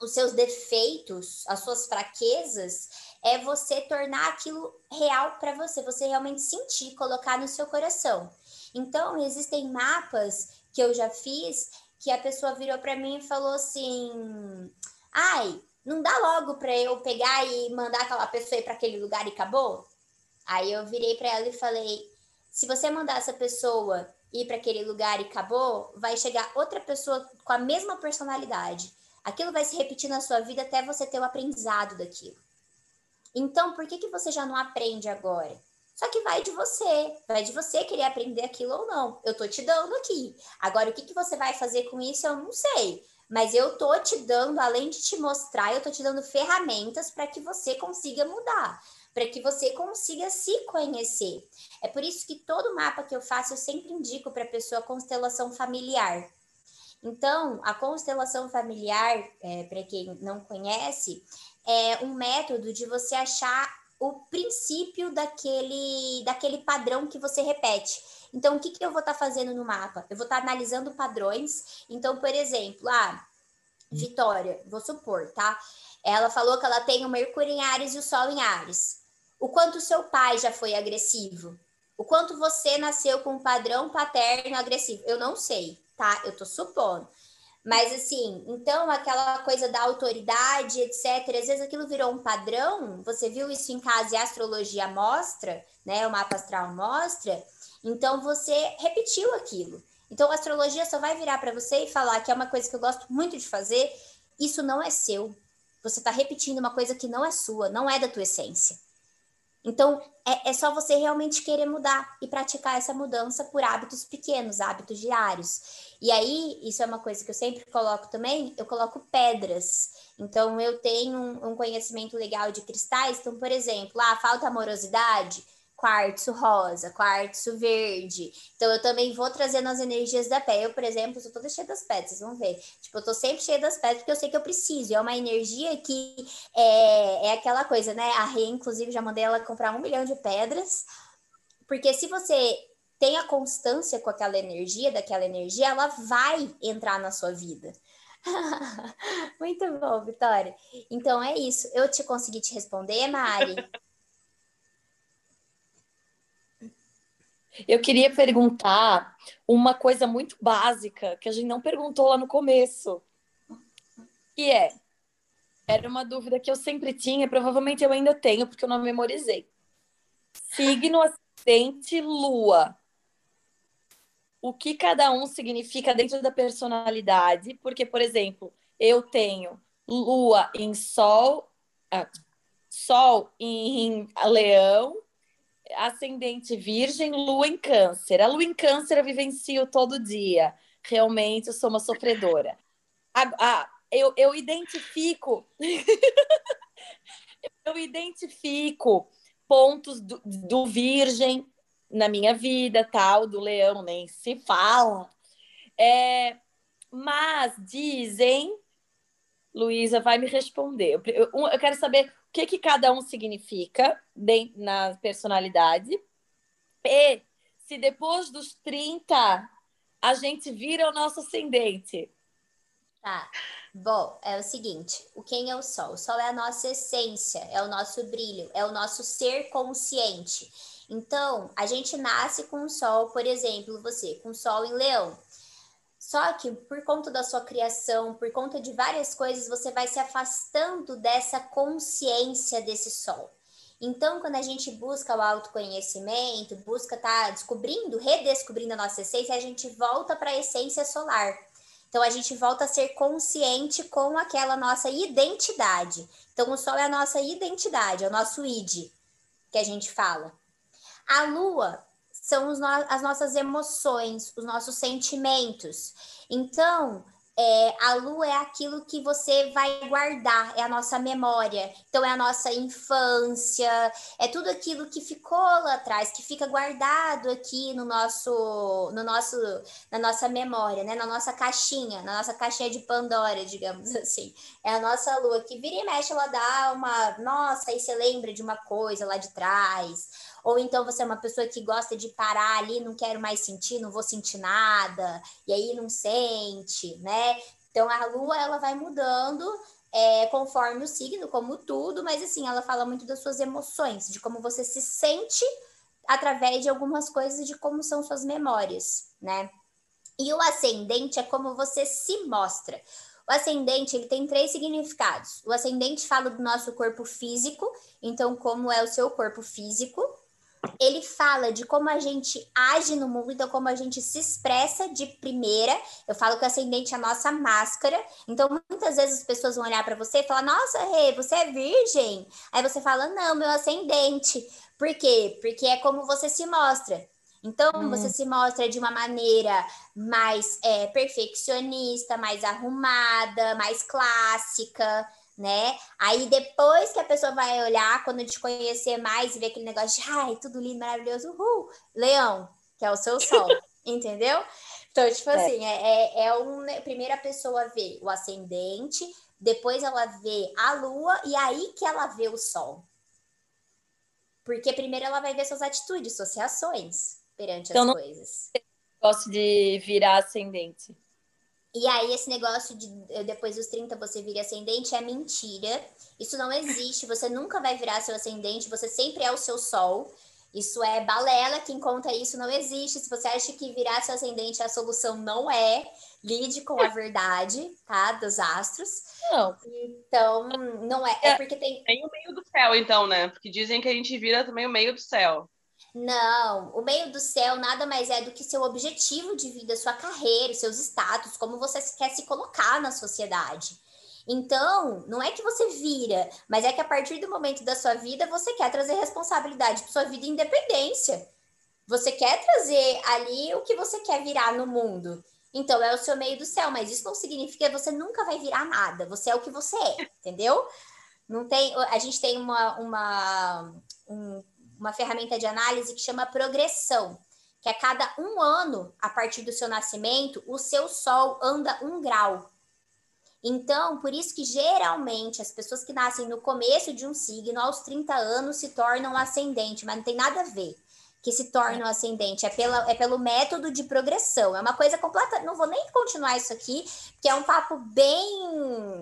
os seus defeitos, as suas fraquezas, é você tornar aquilo real para você, você realmente sentir, colocar no seu coração. Então, existem mapas que eu já fiz que a pessoa virou para mim e falou assim: "Ai, não dá logo para eu pegar e mandar aquela pessoa ir para aquele lugar e acabou?" Aí eu virei para ela e falei: "Se você mandar essa pessoa ir para aquele lugar e acabou, vai chegar outra pessoa com a mesma personalidade. Aquilo vai se repetir na sua vida até você ter o aprendizado daquilo. Então, por que, que você já não aprende agora? Só que vai de você, vai de você querer aprender aquilo ou não. Eu tô te dando aqui. Agora, o que, que você vai fazer com isso, eu não sei. Mas eu tô te dando, além de te mostrar, eu tô te dando ferramentas para que você consiga mudar, para que você consiga se conhecer. É por isso que todo mapa que eu faço, eu sempre indico para a pessoa constelação familiar. Então, a constelação familiar, é, para quem não conhece, é um método de você achar o princípio daquele, daquele padrão que você repete. Então, o que, que eu vou estar tá fazendo no mapa? Eu vou estar tá analisando padrões. Então, por exemplo, ah, Vitória, vou supor, tá? Ela falou que ela tem o Mercúrio em Ares e o Sol em Ares. O quanto seu pai já foi agressivo? O quanto você nasceu com um padrão paterno agressivo? Eu não sei tá? Eu tô supondo. Mas assim, então aquela coisa da autoridade, etc., às vezes aquilo virou um padrão, você viu isso em casa e a astrologia mostra, né? O mapa astral mostra, então você repetiu aquilo. Então a astrologia só vai virar para você e falar que é uma coisa que eu gosto muito de fazer, isso não é seu. Você está repetindo uma coisa que não é sua, não é da tua essência. Então, é, é, só você realmente querer mudar e praticar essa mudança por hábitos pequenos, hábitos diários. E aí, isso é uma coisa que eu sempre coloco também, eu coloco pedras. Então, eu tenho um, um conhecimento legal de cristais. Então, por exemplo, ah, falta amorosidade, quartzo rosa, quartzo verde. Então, eu também vou trazendo as energias da pé. Eu, por exemplo, sou toda cheia das pedras, vocês vão ver. Tipo, eu tô sempre cheia das pedras porque eu sei que eu preciso. É uma energia que é, é aquela coisa, né? A Rê, inclusive, já mandei ela comprar um milhão de pedras. Porque se você tem a constância com aquela energia, daquela energia, ela vai entrar na sua vida. [laughs] Muito bom, Vitória. Então é isso. Eu te consegui te responder, Mari? [laughs] Eu queria perguntar uma coisa muito básica que a gente não perguntou lá no começo. Que é, era uma dúvida que eu sempre tinha, provavelmente eu ainda tenho, porque eu não memorizei. Signo ascendente lua o que cada um significa dentro da personalidade, porque, por exemplo, eu tenho lua em sol, ah, sol em leão, ascendente virgem, lua em câncer. A lua em câncer eu vivencio todo dia. Realmente eu sou uma sofredora. eu, eu identifico. [laughs] eu identifico pontos do, do virgem na minha vida, tal, do leão nem se fala. É, mas dizem, Luísa vai me responder. Eu, eu, quero saber que, que cada um significa na personalidade. E se depois dos 30 a gente vira o nosso ascendente. Tá. Bom, é o seguinte: o quem é o sol? O sol é a nossa essência, é o nosso brilho, é o nosso ser consciente. Então, a gente nasce com o sol, por exemplo, você com o sol em leão. Só que por conta da sua criação, por conta de várias coisas, você vai se afastando dessa consciência desse sol. Então, quando a gente busca o autoconhecimento, busca estar tá descobrindo, redescobrindo a nossa essência, a gente volta para a essência solar. Então, a gente volta a ser consciente com aquela nossa identidade. Então, o sol é a nossa identidade, é o nosso id, que a gente fala. A lua são no as nossas emoções, os nossos sentimentos. Então, é, a lua é aquilo que você vai guardar, é a nossa memória. Então, é a nossa infância, é tudo aquilo que ficou lá atrás, que fica guardado aqui no nosso, no nosso, na nossa memória, né? Na nossa caixinha, na nossa caixinha de Pandora, [laughs] digamos assim. É a nossa lua que vira e mexe, ela dá uma. Nossa, aí você lembra de uma coisa lá de trás ou então você é uma pessoa que gosta de parar ali, não quero mais sentir, não vou sentir nada, e aí não sente, né? Então a lua ela vai mudando é, conforme o signo, como tudo, mas assim, ela fala muito das suas emoções, de como você se sente através de algumas coisas, de como são suas memórias, né? E o ascendente é como você se mostra. O ascendente ele tem três significados. O ascendente fala do nosso corpo físico, então como é o seu corpo físico ele fala de como a gente age no mundo, então como a gente se expressa de primeira. Eu falo que o ascendente é a nossa máscara. Então muitas vezes as pessoas vão olhar para você e falar: "Nossa, Rê, você é virgem?". Aí você fala: "Não, meu ascendente". Por quê? Porque é como você se mostra. Então, hum. você se mostra de uma maneira mais é, perfeccionista, mais arrumada, mais clássica né? Aí depois que a pessoa vai olhar, quando te conhecer mais e ver aquele negócio de ai, tudo lindo, maravilhoso, uhul, leão, que é o seu sol, [laughs] entendeu? Então, tipo é. assim, é, é, é um, né, primeiro a pessoa vê o ascendente, depois ela vê a lua e aí que ela vê o sol. Porque primeiro ela vai ver suas atitudes, suas reações perante então, as coisas. Gosto de virar ascendente. E aí, esse negócio de eh, depois dos 30 você vira ascendente é mentira. Isso não existe. Você nunca vai virar seu ascendente, você sempre é o seu sol. Isso é balela, quem conta isso não existe. Se você acha que virar seu ascendente é a solução, não é. Lide com a verdade, tá? Dos astros. Não. Então, não é. É, é porque tem. Tem o meio do céu, então, né? Porque dizem que a gente vira também o meio do céu. Não, o meio do céu nada mais é do que seu objetivo de vida, sua carreira, seus status, como você quer se colocar na sociedade. Então, não é que você vira, mas é que a partir do momento da sua vida você quer trazer responsabilidade para sua vida e independência. Você quer trazer ali o que você quer virar no mundo. Então, é o seu meio do céu, mas isso não significa que você nunca vai virar nada. Você é o que você é, entendeu? Não tem, a gente tem uma, uma um uma ferramenta de análise que chama progressão, que a cada um ano, a partir do seu nascimento, o seu Sol anda um grau. Então, por isso que geralmente as pessoas que nascem no começo de um signo, aos 30 anos, se tornam ascendente, mas não tem nada a ver que se tornam ascendente, é, pela, é pelo método de progressão. É uma coisa completa. Não vou nem continuar isso aqui, que é um papo bem.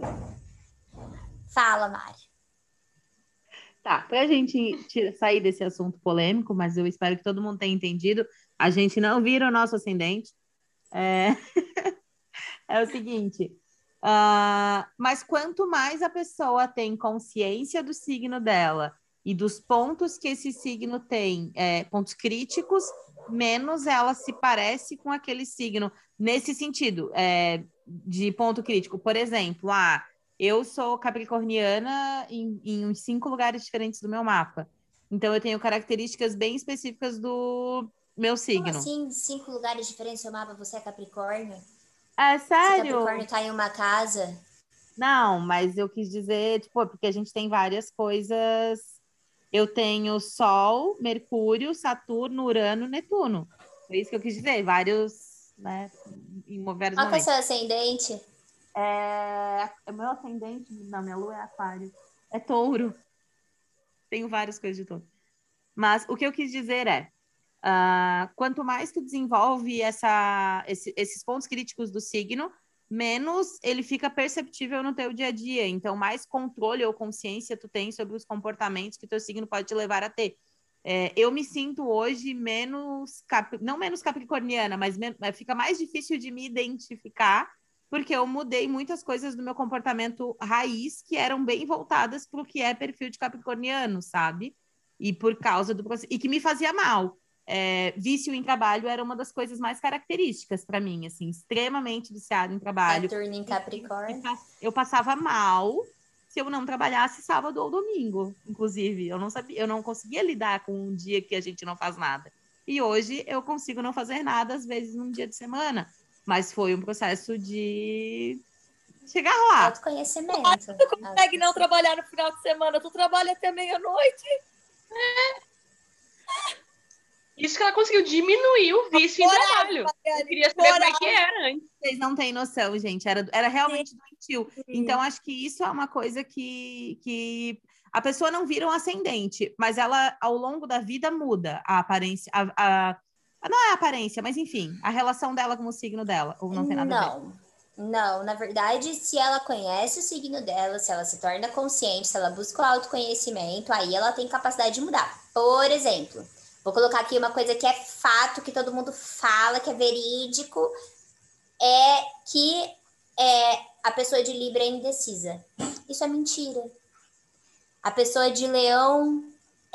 Fala, Mari. Tá, para a gente sair desse assunto polêmico, mas eu espero que todo mundo tenha entendido, a gente não vira o nosso ascendente. É, [laughs] é o seguinte, uh, mas quanto mais a pessoa tem consciência do signo dela e dos pontos que esse signo tem, é, pontos críticos, menos ela se parece com aquele signo nesse sentido, é, de ponto crítico. Por exemplo, ah, eu sou capricorniana em, em uns cinco lugares diferentes do meu mapa. Então eu tenho características bem específicas do meu signo. Como assim, cinco lugares diferentes do seu mapa, você é Capricórnio? É sério? Você Capricórnio tá em uma casa? Não, mas eu quis dizer, tipo, porque a gente tem várias coisas. Eu tenho Sol, Mercúrio, Saturno, Urano, Netuno. É isso que eu quis dizer, vários, né, em vários Qual é o seu ascendente? É, é meu ascendente, na minha lua é aquário. É touro. Tenho várias coisas de touro. Mas o que eu quis dizer é, uh, quanto mais tu desenvolve essa, esse, esses pontos críticos do signo, menos ele fica perceptível no teu dia a dia. Então, mais controle ou consciência tu tem sobre os comportamentos que teu signo pode te levar a ter. É, eu me sinto hoje menos, cap... não menos capricorniana, mas men... fica mais difícil de me identificar porque eu mudei muitas coisas do meu comportamento raiz que eram bem voltadas para o que é perfil de capricorniano, sabe? E por causa do e que me fazia mal. É, vício em trabalho era uma das coisas mais características para mim, assim, extremamente viciado em trabalho. Saturno em Capricórnio. Eu passava mal se eu não trabalhasse sábado ou domingo, inclusive. Eu não sabia, eu não conseguia lidar com um dia que a gente não faz nada. E hoje eu consigo não fazer nada, às vezes, num dia de semana Mas foi um processo de chegar lá. Autoconhecimento. Tu consegue não trabalhar no final de semana, tu trabalha até meia-noite. É. Isso que ela conseguiu diminuir o vício em trabalho. Eu queria saber como é que era antes. Vocês não têm noção, gente. Era, era realmente Sim. doentio. Sim. Então, acho que isso é uma coisa que, que a pessoa não vira um ascendente, mas ela, ao longo da vida, muda a aparência. A, a, não é aparência, mas enfim, a relação dela com o signo dela. Ou não tem nada não. a ver? Não, na verdade, se ela conhece o signo dela, se ela se torna consciente, se ela busca o autoconhecimento, aí ela tem capacidade de mudar. Por exemplo, Vou colocar aqui uma coisa que é fato, que todo mundo fala, que é verídico, é que é, a pessoa de Libra é indecisa. Isso é mentira. A pessoa de Leão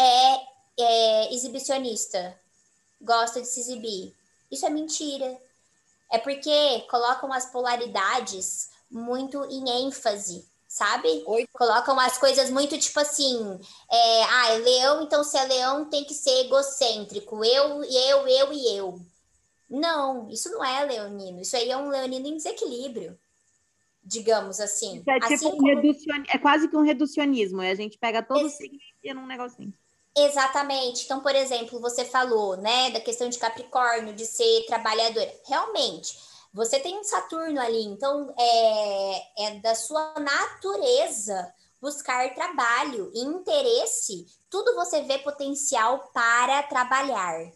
é, é exibicionista, gosta de se exibir. Isso é mentira. É porque colocam as polaridades muito em ênfase sabe? Oi. Colocam as coisas muito tipo assim, é, ah, é leão, então se é leão tem que ser egocêntrico, eu, eu, eu e eu. Não, isso não é leonino, isso aí é um leonino em desequilíbrio, digamos assim. É assim tipo um como... reducion... é quase que um reducionismo, a gente pega todo Ex... o signo e num negocinho. Exatamente. Então, por exemplo, você falou, né, da questão de Capricórnio, de ser trabalhadora. Realmente, você tem um Saturno ali, então é, é da sua natureza buscar trabalho e interesse. Tudo você vê potencial para trabalhar.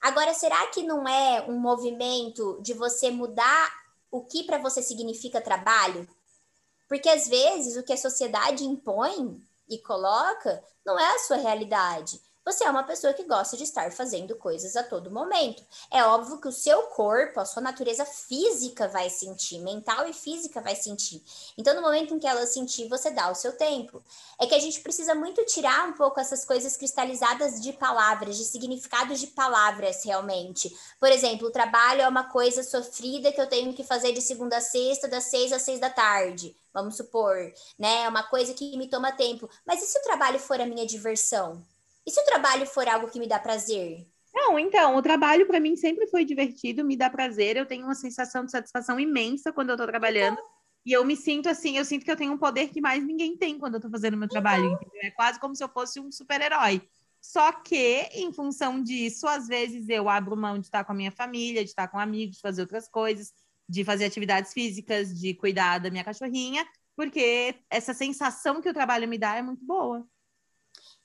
Agora, será que não é um movimento de você mudar o que para você significa trabalho? Porque às vezes o que a sociedade impõe e coloca não é a sua realidade. Você é uma pessoa que gosta de estar fazendo coisas a todo momento. É óbvio que o seu corpo, a sua natureza física vai sentir, mental e física vai sentir. Então, no momento em que ela sentir, você dá o seu tempo. É que a gente precisa muito tirar um pouco essas coisas cristalizadas de palavras, de significados de palavras realmente. Por exemplo, o trabalho é uma coisa sofrida que eu tenho que fazer de segunda a sexta, das seis às seis da tarde vamos supor, né? É uma coisa que me toma tempo. Mas e se o trabalho for a minha diversão? E se o trabalho for algo que me dá prazer? Não, então, o trabalho para mim sempre foi divertido, me dá prazer, eu tenho uma sensação de satisfação imensa quando eu tô trabalhando. Então... E eu me sinto assim, eu sinto que eu tenho um poder que mais ninguém tem quando eu tô fazendo meu trabalho, então... É quase como se eu fosse um super-herói. Só que, em função disso, às vezes eu abro mão de estar com a minha família, de estar com amigos, de fazer outras coisas, de fazer atividades físicas, de cuidar da minha cachorrinha, porque essa sensação que o trabalho me dá é muito boa.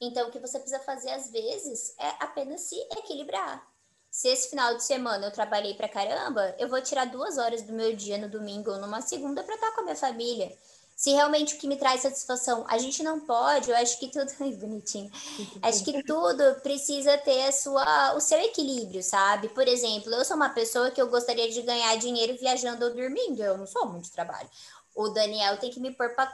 Então, o que você precisa fazer às vezes é apenas se equilibrar. Se esse final de semana eu trabalhei pra caramba, eu vou tirar duas horas do meu dia no domingo ou numa segunda para estar com a minha família. Se realmente o que me traz satisfação, a gente não pode, eu acho que tudo. [laughs] Ai, bonitinho. Acho que tudo precisa ter a sua, o seu equilíbrio, sabe? Por exemplo, eu sou uma pessoa que eu gostaria de ganhar dinheiro viajando ou dormindo, eu não sou muito trabalho o Daniel tem que me pôr pra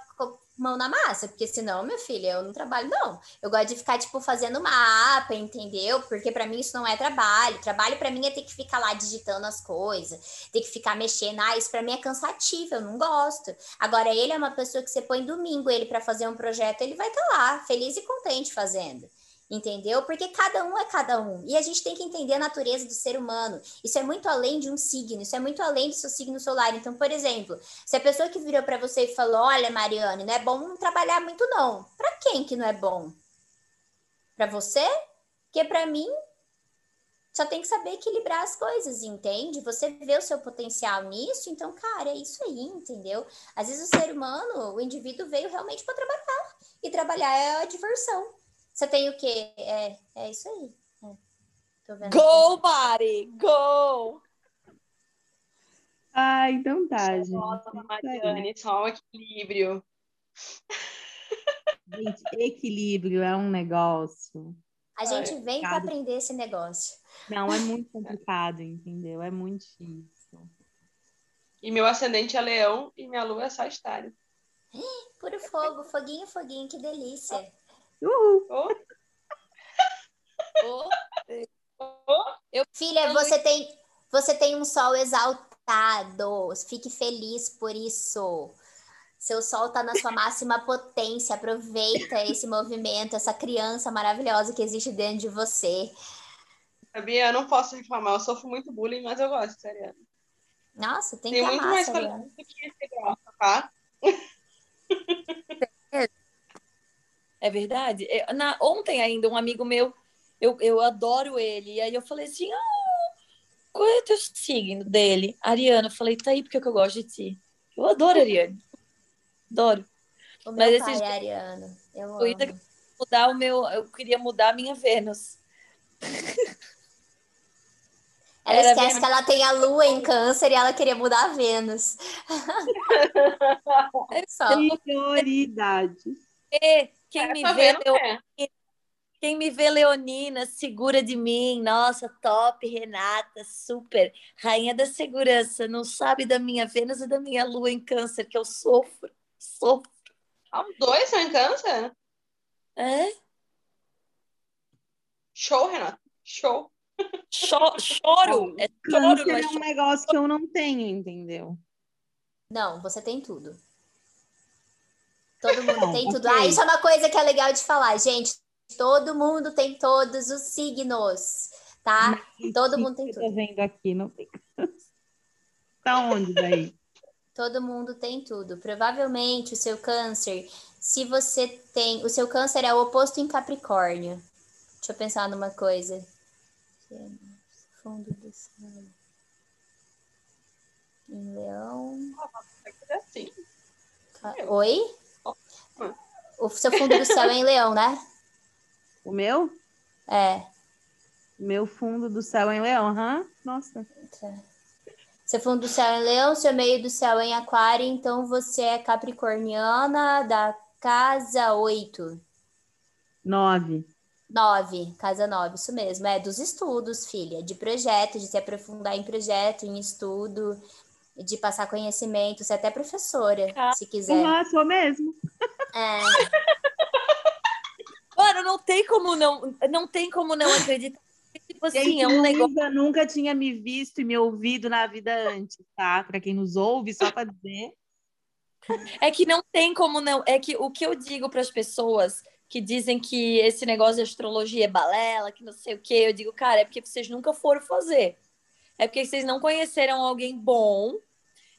mão na massa, porque senão, minha filha, eu não trabalho, não. Eu gosto de ficar, tipo, fazendo mapa, entendeu? Porque para mim isso não é trabalho. Trabalho para mim é ter que ficar lá digitando as coisas, ter que ficar mexendo. Ah, isso para mim é cansativo, eu não gosto. Agora, ele é uma pessoa que você põe domingo ele para fazer um projeto, ele vai estar tá lá, feliz e contente fazendo entendeu? Porque cada um é cada um. E a gente tem que entender a natureza do ser humano. Isso é muito além de um signo, isso é muito além do seu signo solar. Então, por exemplo, se a pessoa que virou para você e falou: "Olha, Mariane, não é bom trabalhar muito não". Para quem que não é bom? Para você? Porque para mim só tem que saber equilibrar as coisas, entende? Você vê o seu potencial nisso, então, cara, é isso aí, entendeu? Às vezes o ser humano, o indivíduo veio realmente para trabalhar. E trabalhar é a diversão. Você tem o quê? É, é isso aí. É. Go, Mari! Go! Ah, então tá, gente. Nossa, Mariane, só um equilíbrio. Gente, equilíbrio é um negócio. A gente é vem para aprender esse negócio. Não, é muito [laughs] complicado, entendeu? É muito difícil. E meu ascendente é leão e minha lua é sagitário. Puro fogo, foguinho, foguinho, que delícia. Uhul. Oh. Oh. Oh. Filha, você tem, você tem um sol exaltado. Fique feliz por isso. Seu sol está na sua máxima potência. Aproveita esse movimento, essa criança maravilhosa que existe dentro de você. Sabia? Eu não posso reclamar. Eu sofro muito bullying, mas eu gosto, sério. Nossa, tem, Tem que muito amar mais Ariana. do que esse grossa, tá? [laughs] É verdade? Eu- na, ontem ainda, um amigo meu, eu, eu adoro ele. E aí eu falei assim: ah, qual é o teu signo dele? Ariana. Eu falei, tá aí porque que eu gosto de ti. Eu adoro Ariane. Adoro. O meu Mas pai esses- é ariano. Eu amo. Mudar o meu. Eu queria mudar a minha Vênus. Ela Era esquece bem- que ela tem a lua em câncer e ela queria mudar a Vênus. [laughs] Só. Prioridades. E quem me Tá vê, vendo? Leo- É. quem me vê Leonina, segura de mim. Nossa, top, Renata, super. Rainha da segurança. Não sabe da minha Vênus e da minha Lua em câncer, que eu sofro. Sofro. Ah, Os dois são em câncer? É? Show, Renato. Show. Cho- choro. [laughs] É choro, é é um negócio que eu não tenho, entendeu? Não, você tem tudo. Todo mundo Não, tem tudo. Ah, isso é uma coisa que é legal de falar, gente. Todo mundo tem todos os signos, tá? Todo mundo tem Eu tudo. tô vendo aqui, não tem. [laughs] Tá onde daí? Todo mundo tem tudo. Provavelmente o seu câncer, se você tem. O seu câncer é o oposto em Capricórnio. Deixa eu pensar numa coisa. Fundo do céu. Em Leão. É assim. Ca- Oi? O seu fundo do céu é em Leão, né? O meu? É. Meu fundo do céu em leão, aham. Nossa. Tá. Seu fundo do céu é em Leão, seu meio do céu é em Aquário, então você é capricorniana da casa 8. Nove. 9, casa 9, isso mesmo. É dos estudos, filha, de projeto, de se aprofundar em projeto, em estudo, de passar conhecimento, você é até professora, Ah. se quiser. Uhum, sou mesmo. É, [laughs] Mano, não tem como não, não tem como não acreditar. Tipo assim, Gente, é um negócio. Luísa nunca tinha me visto e me ouvido na vida antes, tá? Pra quem nos ouve, só pra dizer. É que não tem como não. É que o que eu digo para as pessoas que dizem que esse negócio de astrologia é balela, que não sei o quê, eu digo, cara, é porque vocês nunca foram fazer. É porque vocês não conheceram alguém bom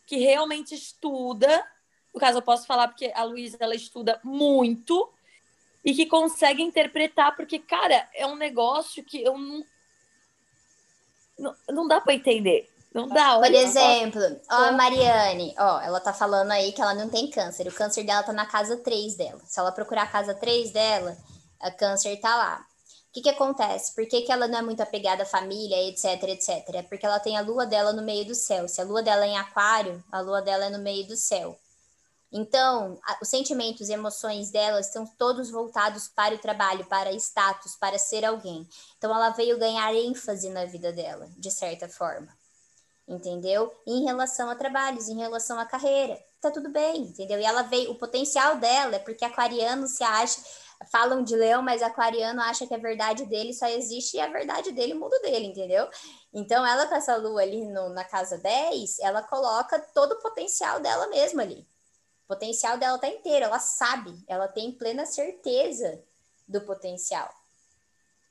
que realmente estuda. No caso, eu posso falar porque a Luísa ela estuda muito e que consegue interpretar, porque, cara, é um negócio que eu não. Não, não dá para entender. Não dá. por olha, exemplo, ó, a Mariane, ó, ela tá falando aí que ela não tem câncer. O câncer dela tá na casa 3 dela. Se ela procurar a casa 3 dela, a câncer tá lá. O que que acontece? Por que, que ela não é muito apegada à família, etc, etc? É porque ela tem a lua dela no meio do céu. Se a lua dela é em aquário, a lua dela é no meio do céu. Então, os sentimentos e emoções dela estão todos voltados para o trabalho, para status, para ser alguém. Então, ela veio ganhar ênfase na vida dela, de certa forma entendeu? Em relação a trabalhos, em relação à carreira, tá tudo bem, entendeu? E ela veio, o potencial dela é porque aquariano se acha, falam de leão, mas aquariano acha que a verdade dele só existe e a verdade dele muda dele, entendeu? Então, ela com essa lua ali no- na casa 10, ela coloca todo o potencial dela mesma ali. O potencial dela tá inteiro, ela sabe, ela tem plena certeza do potencial.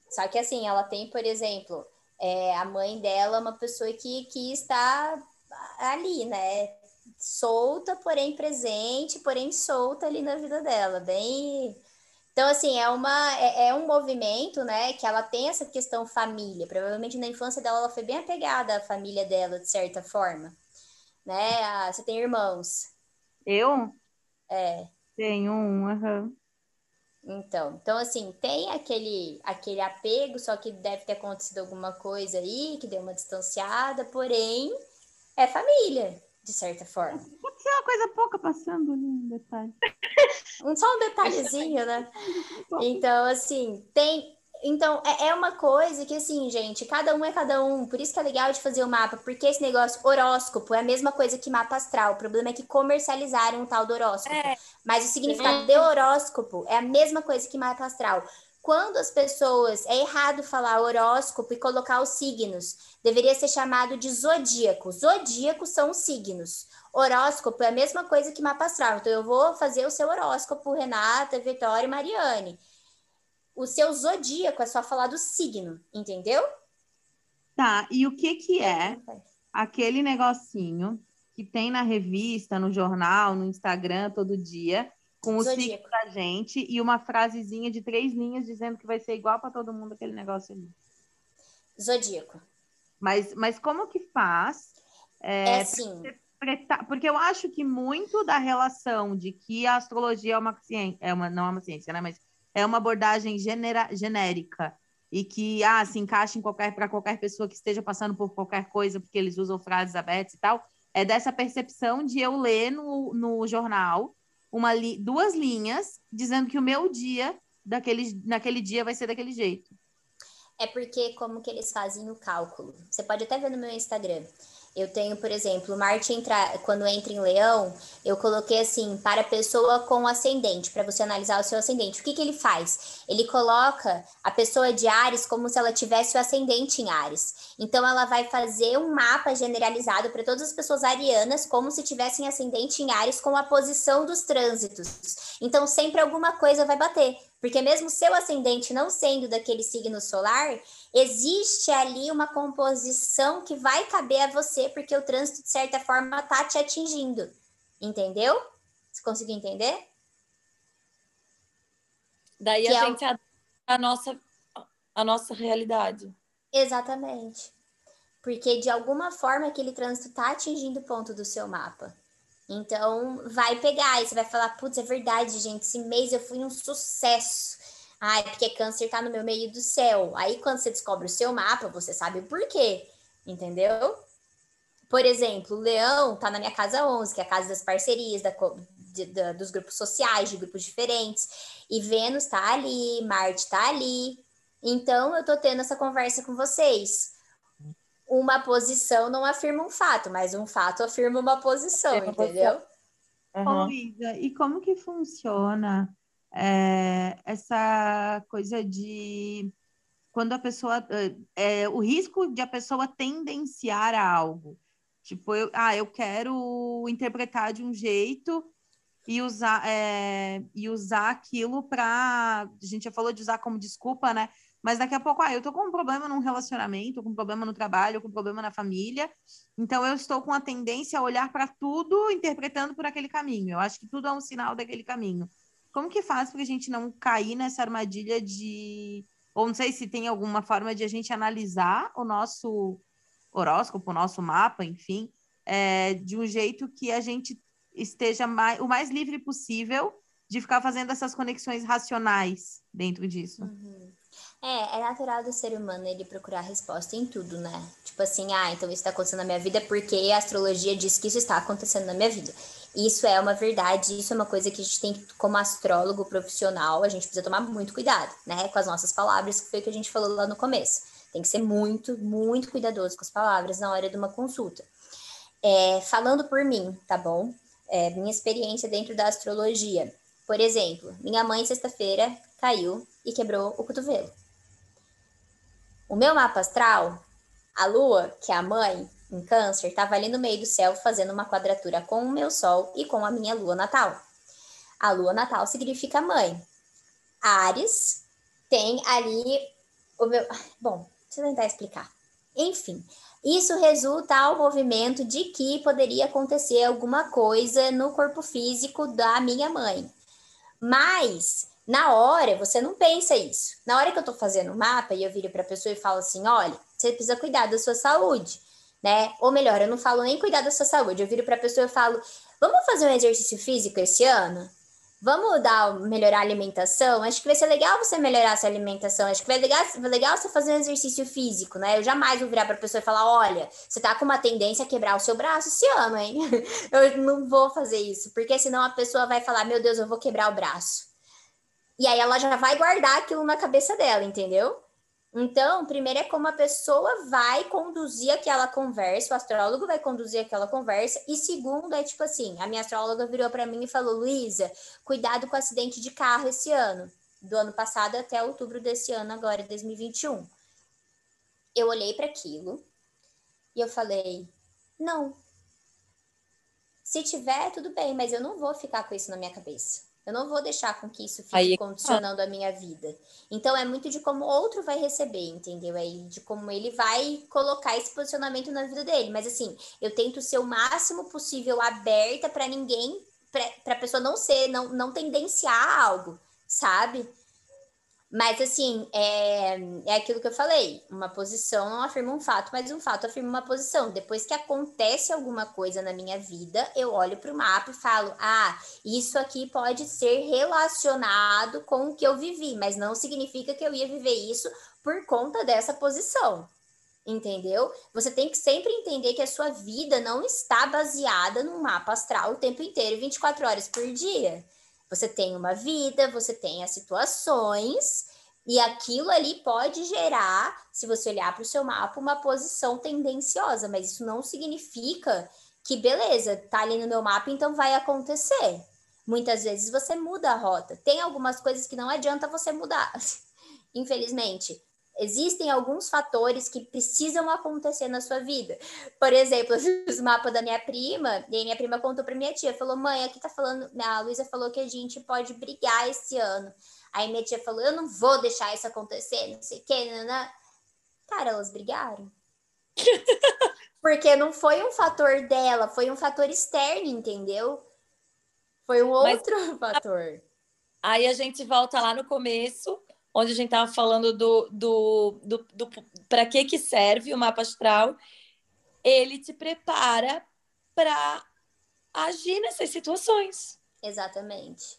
Só que assim, ela tem, por exemplo, é, a mãe dela é uma pessoa que, que está ali, né? Solta, porém presente, porém solta ali na vida dela, bem. Então, assim, é, uma, é, é um movimento, né, que ela tem essa questão família. Provavelmente na infância dela ela foi bem apegada à família dela, de certa forma. Né? Ah, você tem irmãos. Eu É. tenho um, aham. Então, então assim, tem aquele aquele apego, só que deve ter acontecido alguma coisa aí que deu uma distanciada, porém é família, de certa forma. Pode ser uma coisa pouca passando ali, um detalhe. [laughs] Um, só um detalhezinho, né? Então, assim, tem. Então, é, é uma coisa que, assim, gente, cada um é cada um. Por isso que é legal de fazer o mapa, porque esse negócio horóscopo é a mesma coisa que mapa astral. O problema é que comercializaram o tal do horóscopo. É. Mas o significado de horóscopo é a mesma coisa que mapa astral. Quando as pessoas. É errado falar horóscopo e colocar os signos. Deveria ser chamado de zodíaco. Zodíaco são os signos. Horóscopo é a mesma coisa que mapa astral. Então, eu vou fazer o seu horóscopo, Renata, Vitória e Mariane. O seu zodíaco é só falar do signo, entendeu? Tá, e o que que é aquele negocinho que tem na revista, no jornal, no Instagram, todo dia, com o signo da gente e uma frasezinha de três linhas dizendo que vai ser igual para todo mundo aquele negócio ali. Zodíaco. Mas, mas como que faz? É, é assim. Porque eu acho que muito da relação de que a astrologia é uma ciência, é uma, não é uma ciência, né? Mas é uma abordagem genera, genérica e que ah, se encaixa em qualquer para qualquer pessoa que esteja passando por qualquer coisa, porque eles usam frases abertas e tal, é dessa percepção de eu ler no, no jornal uma li, duas linhas dizendo que o meu dia daquele, naquele dia vai ser daquele jeito. É porque como que eles fazem o cálculo? Você pode até ver no meu Instagram. Eu tenho, por exemplo, Marte entra, quando entra em Leão, eu coloquei assim, para pessoa com ascendente, para você analisar o seu ascendente. O que, que ele faz? Ele coloca a pessoa de Ares como se ela tivesse o ascendente em Ares. Então, ela vai fazer um mapa generalizado para todas as pessoas arianas, como se tivessem ascendente em Ares, com a posição dos trânsitos. Então, sempre alguma coisa vai bater. Porque mesmo seu ascendente não sendo daquele signo solar, existe ali uma composição que vai caber a você, porque o trânsito, de certa forma, tá te atingindo. Entendeu? Você conseguiu entender? Daí que a é gente o... a nossa a nossa realidade. Exatamente. Porque de alguma forma aquele trânsito tá atingindo o ponto do seu mapa. Então, vai pegar e você vai falar: putz, é verdade, gente, esse mês eu fui um sucesso. Ai, porque câncer tá no meu meio do céu. Aí, quando você descobre o seu mapa, você sabe o porquê, entendeu? Por exemplo, o leão tá na minha casa 11, que é a casa das parcerias, da, de, da, dos grupos sociais, de grupos diferentes. E Vênus tá ali, Marte tá ali. Então, eu tô tendo essa conversa com vocês uma posição não afirma um fato, mas um fato afirma uma posição, entendeu? Uhum. Ô, Isa, e como que funciona é, essa coisa de quando a pessoa é, é, o risco de a pessoa tendenciar a algo? Tipo, eu, ah, eu quero interpretar de um jeito e usar, é, e usar aquilo para. A gente já falou de usar como desculpa, né? Mas daqui a pouco, ah, eu tô com um problema num relacionamento, com um problema no trabalho, com um problema na família. Então eu estou com a tendência a olhar para tudo interpretando por aquele caminho. Eu acho que tudo é um sinal daquele caminho. Como que faz para a gente não cair nessa armadilha de ou não sei se tem alguma forma de a gente analisar o nosso horóscopo, o nosso mapa, enfim, é, de um jeito que a gente esteja mais, o mais livre possível de ficar fazendo essas conexões racionais dentro disso. Uhum. É, é natural do ser humano ele procurar resposta em tudo, né? Tipo assim, ah, então isso está acontecendo na minha vida porque a astrologia diz que isso está acontecendo na minha vida. Isso é uma verdade, isso é uma coisa que a gente tem, como astrólogo profissional, a gente precisa tomar muito cuidado, né? Com as nossas palavras, que foi o que a gente falou lá no começo. Tem que ser muito, muito cuidadoso com as palavras na hora de uma consulta. É, falando por mim, tá bom? É, minha experiência dentro da astrologia. Por exemplo, minha mãe, sexta-feira, caiu e quebrou o cotovelo. O meu mapa astral, a lua, que é a mãe, em câncer, estava ali no meio do céu fazendo uma quadratura com o meu sol e com a minha lua natal. A lua natal significa mãe. Ares tem ali o meu. [sighs] Bom, deixa eu tentar explicar. Enfim, isso resulta ao movimento de que poderia acontecer alguma coisa no corpo físico da minha mãe. Mas na hora, você não pensa isso. Na hora que eu tô fazendo o mapa e eu viro para a pessoa e falo assim: olha, você precisa cuidar da sua saúde, né? Ou melhor, eu não falo nem cuidar da sua saúde, eu viro para a pessoa e falo: vamos fazer um exercício físico esse ano? Vamos dar, melhorar a alimentação? Acho que vai ser legal você melhorar a sua alimentação. Acho que vai legal, legal você fazer um exercício físico, né? Eu jamais vou virar para a pessoa e falar: olha, você tá com uma tendência a quebrar o seu braço esse ano, hein? [laughs] eu não vou fazer isso, porque senão a pessoa vai falar: meu Deus, eu vou quebrar o braço. E aí ela já vai guardar aquilo na cabeça dela, entendeu? Então, primeiro é como a pessoa vai conduzir aquela conversa, o astrólogo vai conduzir aquela conversa, e segundo é tipo assim, a minha astróloga virou para mim e falou: "Luísa, cuidado com acidente de carro esse ano, do ano passado até outubro desse ano agora, 2021". Eu olhei para aquilo e eu falei: "Não. Se tiver, tudo bem, mas eu não vou ficar com isso na minha cabeça. Eu não vou deixar com que isso fique Aí, condicionando a minha vida. Então é muito de como o outro vai receber, entendeu? Aí de como ele vai colocar esse posicionamento na vida dele. Mas assim, eu tento ser o máximo possível aberta para ninguém, para a pessoa não ser, não, não tendenciar algo, sabe? Mas, assim, é, é aquilo que eu falei: uma posição não afirma um fato, mas um fato afirma uma posição. Depois que acontece alguma coisa na minha vida, eu olho para o mapa e falo: ah, isso aqui pode ser relacionado com o que eu vivi, mas não significa que eu ia viver isso por conta dessa posição. Entendeu? Você tem que sempre entender que a sua vida não está baseada num mapa astral o tempo inteiro, 24 horas por dia. Você tem uma vida, você tem as situações, e aquilo ali pode gerar, se você olhar para o seu mapa, uma posição tendenciosa, mas isso não significa que, beleza, tá ali no meu mapa, então vai acontecer. Muitas vezes você muda a rota. Tem algumas coisas que não adianta você mudar, [laughs] infelizmente existem alguns fatores que precisam acontecer na sua vida. Por exemplo, [laughs] eu fiz o mapa da minha prima, e aí minha prima contou para minha tia, falou: "Mãe, aqui tá falando, a Luísa falou que a gente pode brigar esse ano". Aí minha tia falou: "Eu não vou deixar isso acontecer, não sei o quê, né? Cara, elas brigaram. [laughs] Porque não foi um fator dela, foi um fator externo, entendeu? Foi um outro Mas, [laughs] fator. Aí a gente volta lá no começo, onde a gente estava falando do, do, do, do para que, que serve o mapa astral, ele te prepara para agir nessas situações. Exatamente.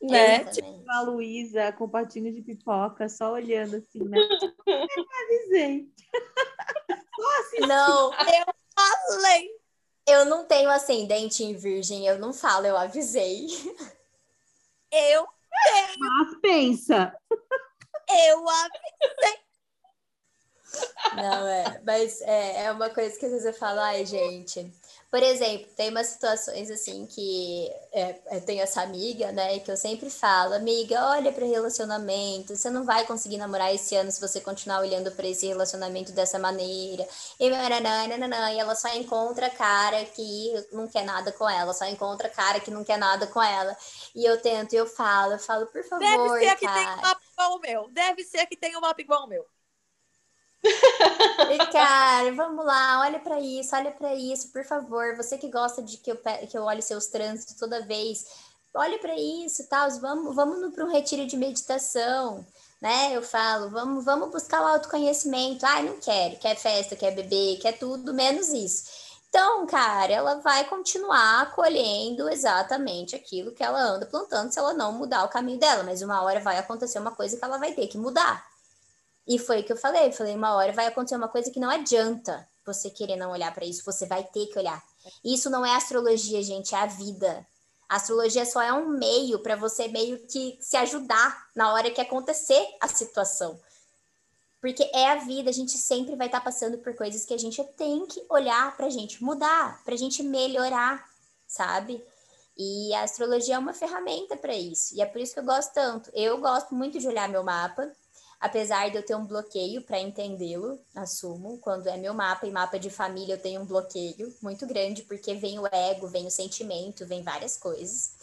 Né? Tipo a Luísa com patinho de pipoca, só olhando assim, né? eu avisei. [laughs] só assim. Não, eu [laughs] falei. Eu não tenho ascendente em virgem, eu não falo, eu avisei. Eu Mas pensa. Eu avisei. Não, é, mas é, é uma coisa que às vezes eu falo, ai, gente. Por exemplo, tem umas situações assim que é, eu tenho essa amiga, né, que eu sempre falo, amiga, olha para relacionamento, você não vai conseguir namorar esse ano se você continuar olhando para esse relacionamento dessa maneira. E, e ela só encontra cara que não quer nada com ela, só encontra cara que não quer nada com ela. E eu tento, eu falo, eu falo, por favor, Deve ser que tem uma igual o meu. Deve ser que tem um mapa igual o meu. E, cara, vamos lá, olha para isso, olha para isso, por favor. Você que gosta de que eu, que eu olhe seus trânsitos toda vez, olha para isso, tal. Tá? Vamos, vamos para um retiro de meditação, né? Eu falo, vamos, vamos buscar o autoconhecimento. Ai, não quero, quer festa, quer beber, quer tudo, menos isso. Então, cara, ela vai continuar colhendo exatamente aquilo que ela anda plantando se ela não mudar o caminho dela, mas uma hora vai acontecer uma coisa que ela vai ter que mudar. E foi o que eu falei, falei, uma hora vai acontecer uma coisa que não adianta você querer não olhar para isso, você vai ter que olhar. Isso não é astrologia, gente, é a vida. A astrologia só é um meio para você meio que se ajudar na hora que acontecer a situação. Porque é a vida, a gente sempre vai estar tá passando por coisas que a gente tem que olhar para a gente mudar, para a gente melhorar, sabe? E a astrologia é uma ferramenta para isso. E é por isso que eu gosto tanto. Eu gosto muito de olhar meu mapa, apesar de eu ter um bloqueio para entendê-lo, assumo. Quando é meu mapa e mapa de família, eu tenho um bloqueio muito grande, porque vem o ego, vem o sentimento, vem várias coisas.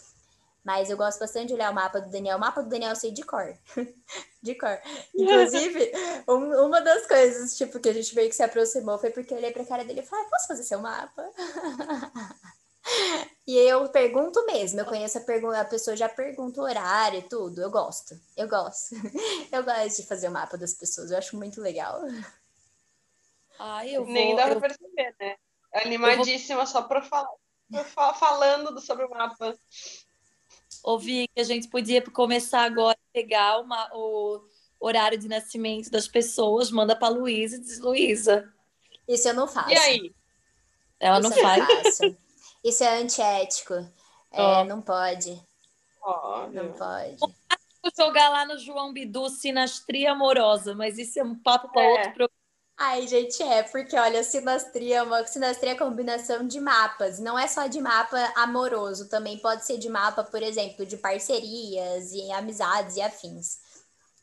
Mas eu gosto bastante de olhar o mapa do Daniel. O mapa do Daniel eu sei de cor. [laughs] de cor. Inclusive, [laughs] um, uma das coisas, tipo, que a gente meio que se aproximou foi porque eu olhei pra cara dele e falei, ah, posso fazer seu mapa? [laughs] [laughs] e eu pergunto mesmo, eu conheço a pergunta, a pessoa já pergunta o horário e tudo. Eu gosto, eu gosto. [laughs] eu gosto de fazer o mapa das pessoas, eu acho muito legal. Ah, eu vou, Nem dá eu... pra perceber, né? Animadíssima vou... só pra falar, falando sobre o mapa ouvi que a gente podia começar agora a pegar uma, o horário de nascimento das pessoas, manda para Luísa e diz, Luísa. Isso eu não faço. E aí? Ela Isso não faz? Isso é antiético. É, oh. Não pode. Oh, não pode. Jogar lá no João Bidu sinastria amorosa, mas isso é um papo para é. outro programa. Ai, gente, é, porque olha, sinastria é uma sinastria é combinação de mapas, não é só de mapa amoroso, também pode ser de mapa, por exemplo, de parcerias e amizades e afins.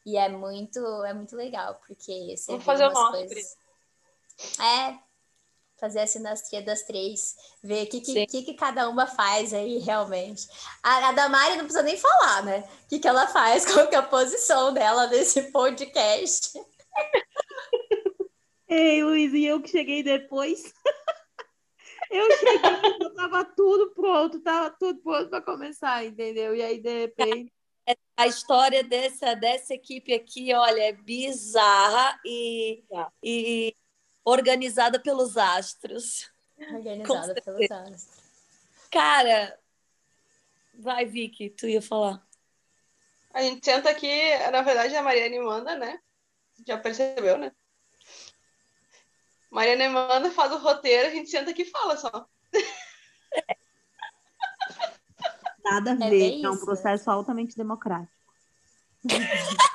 E é muito, é muito legal, porque você Vamos fazer o nosso, coisas... É. fazer a sinastria das três, ver o que, que, que, que, cada uma faz aí realmente. A, a Damari não precisa nem falar, né? O que, que ela faz, [laughs] qual que é a posição dela nesse podcast. Ei, Luiz, e eu que cheguei depois. [laughs] eu cheguei, tava tudo pronto, tava tudo pronto para começar, entendeu? E aí, de repente. A história dessa, dessa equipe aqui, olha, é bizarra e, e organizada pelos astros. Organizada pelos astros. Cara, vai, Vicky, tu ia falar. A gente senta aqui, na verdade, a Mariane manda, né? Já percebeu, né? Mariane manda, faz o roteiro, a gente senta aqui e fala só. Nada a é ver, é, é um processo altamente democrático. [laughs]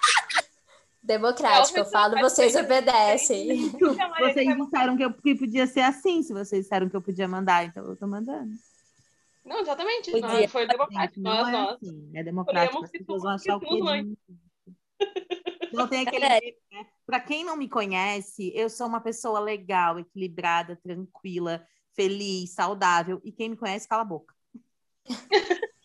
Democrático, eu falo, vocês obedecem. Vocês disseram que, eu, que podia ser assim, se vocês disseram que eu podia mandar, então eu tô mandando. Não, exatamente. Não, foi democrático. Não nós, é, nós. assim, é democrático. As pessoas vão achar o que. Não tem aquele. Né? Para quem não me conhece, eu sou uma pessoa legal, equilibrada, tranquila, feliz, saudável. E quem me conhece, cala a boca. [laughs]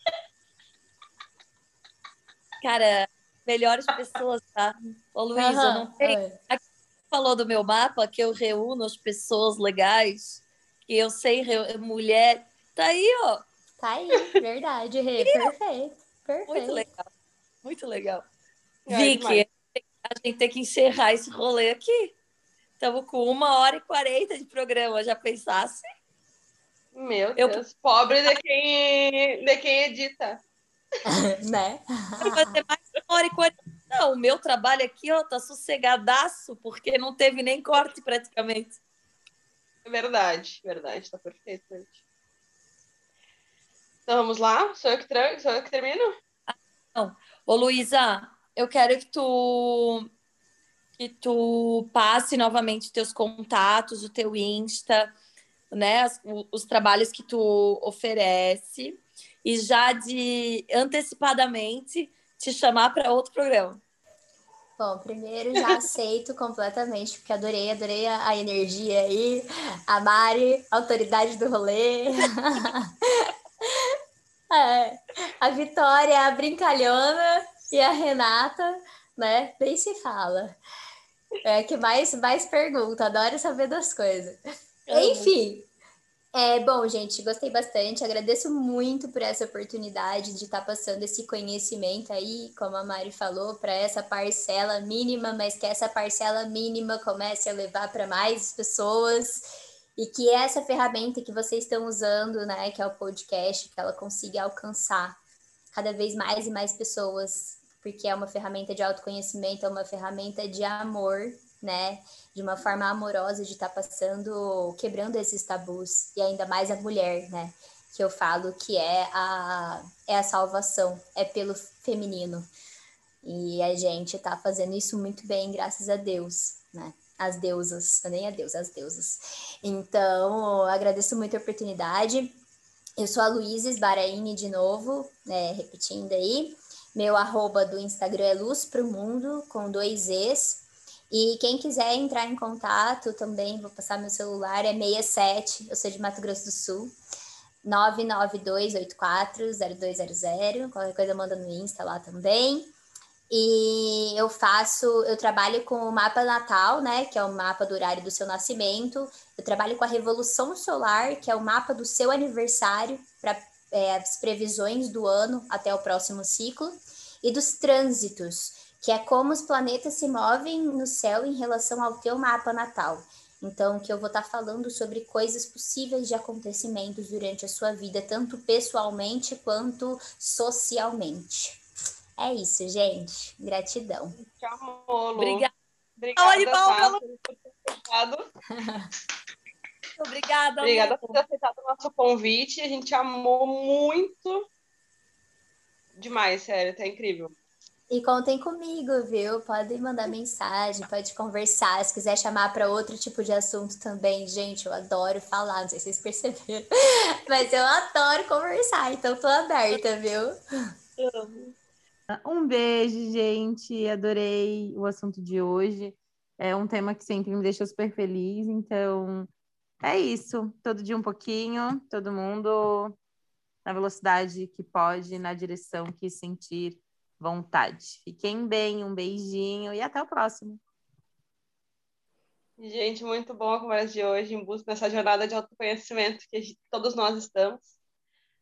Cara, melhores pessoas, tá? Ô, Luísa, uhum, não tem. É. Aqui falou do meu mapa que eu reúno as pessoas legais, que eu sei, mulher. Tá aí, ó. Tá aí, verdade, Rê. Perfeito. Perfeito. Muito legal. Muito legal. É, Vicky, a gente tem que encerrar esse rolê aqui. Estamos com uma hora e quarenta de programa. Já pensasse? Meu eu... Deus, pobre de quem, de quem edita. [laughs] né? Vai ter mais hora e quarenta. Não, o meu trabalho aqui, ó, tá sossegadaço, porque não teve nem corte praticamente. Verdade, verdade, tá perfeito, gente. Então vamos lá? Sou eu que, tra... Sou eu que termino? Ah, não. Ô, Luísa, eu quero que tu que tu passe novamente teus contatos, o teu Insta, né, os, os trabalhos que tu oferece e já de antecipadamente te chamar para outro programa. Bom, primeiro já [laughs] aceito completamente, porque adorei, adorei a, energia aí. A Mari, autoridade do rolê. [laughs] é, a Vitória, a brincalhona e a Renata, né? Nem se fala. É que mais, mais pergunta, adoro saber das coisas. Enfim, é, bom, gente, gostei bastante. Agradeço muito por essa oportunidade de estar tá passando esse conhecimento aí, como a Mari falou, para essa parcela mínima, mas que essa parcela mínima comece a levar para mais pessoas e que essa ferramenta que vocês estão usando, né, que é o podcast, que ela consiga alcançar cada vez mais e mais pessoas, porque é uma ferramenta de autoconhecimento, é uma ferramenta de amor né? De uma forma amorosa de estar tá passando, quebrando esses tabus, e ainda mais a mulher, né? Que eu falo que é a, é a salvação, é pelo feminino. E a gente tá fazendo isso muito bem, graças a Deus, né? As deusas, nem a Deus, as deusas. Então, agradeço muito a oportunidade. Eu sou a Luísa Esbaraini de novo, né, repetindo aí. Meu arroba do Instagram é Luz Pro Mundo, com dois Es. E quem quiser entrar em contato também, vou passar meu celular, é 67, eu sou de Mato Grosso do Sul, 992840200, qualquer coisa manda no Insta lá também. E eu faço, eu trabalho com o mapa natal, né, que é o mapa do horário do seu nascimento. Eu trabalho com a revolução solar, que é o mapa do seu aniversário, para é, as previsões do ano até o próximo ciclo, e dos trânsitos, que é como os planetas se movem no céu em relação ao teu mapa natal. Então, que eu vou estar tá falando sobre coisas possíveis de acontecimentos durante a sua vida, tanto pessoalmente quanto socialmente. É isso, gente. Gratidão. Tchau, Lu. Obrigada. Obrigada, [laughs] Obrigada. Obrigada. Obrigada por ter aceitado o nosso convite. A gente amou muito. Demais, sério, tá incrível. E contem comigo, viu? Podem mandar mensagem, pode conversar. Se quiser chamar para outro tipo de assunto também, gente, eu adoro falar, não sei se vocês perceberam, [laughs] mas eu adoro conversar, então tô aberta, viu? Um beijo, gente. Adorei o assunto de hoje. É um tema que sempre me deixa super feliz, então É isso. Todo dia um pouquinho, todo mundo na velocidade que pode, na direção que sentir vontade. Fiquem bem, um beijinho e até o próximo. Gente, muito bom a conversa de hoje, em busca dessa jornada de autoconhecimento que todos nós estamos.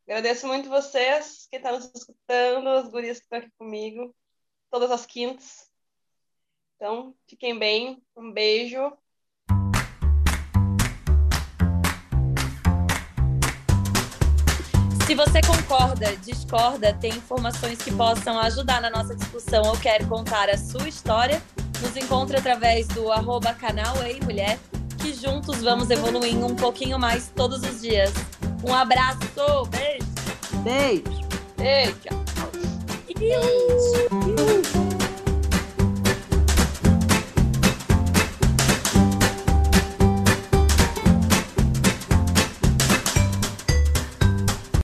Agradeço muito vocês que estão nos escutando, as gurias que estão aqui comigo, todas as quintas. Então, fiquem bem, um beijo. Se você concorda, discorda, tem informações que possam ajudar na nossa discussão ou quer contar a sua história, nos encontre através do arroba canal Ei Mulher, que juntos vamos evoluindo um pouquinho mais todos os dias. Um abraço, beijo! Beijo! Beijo! Beijo!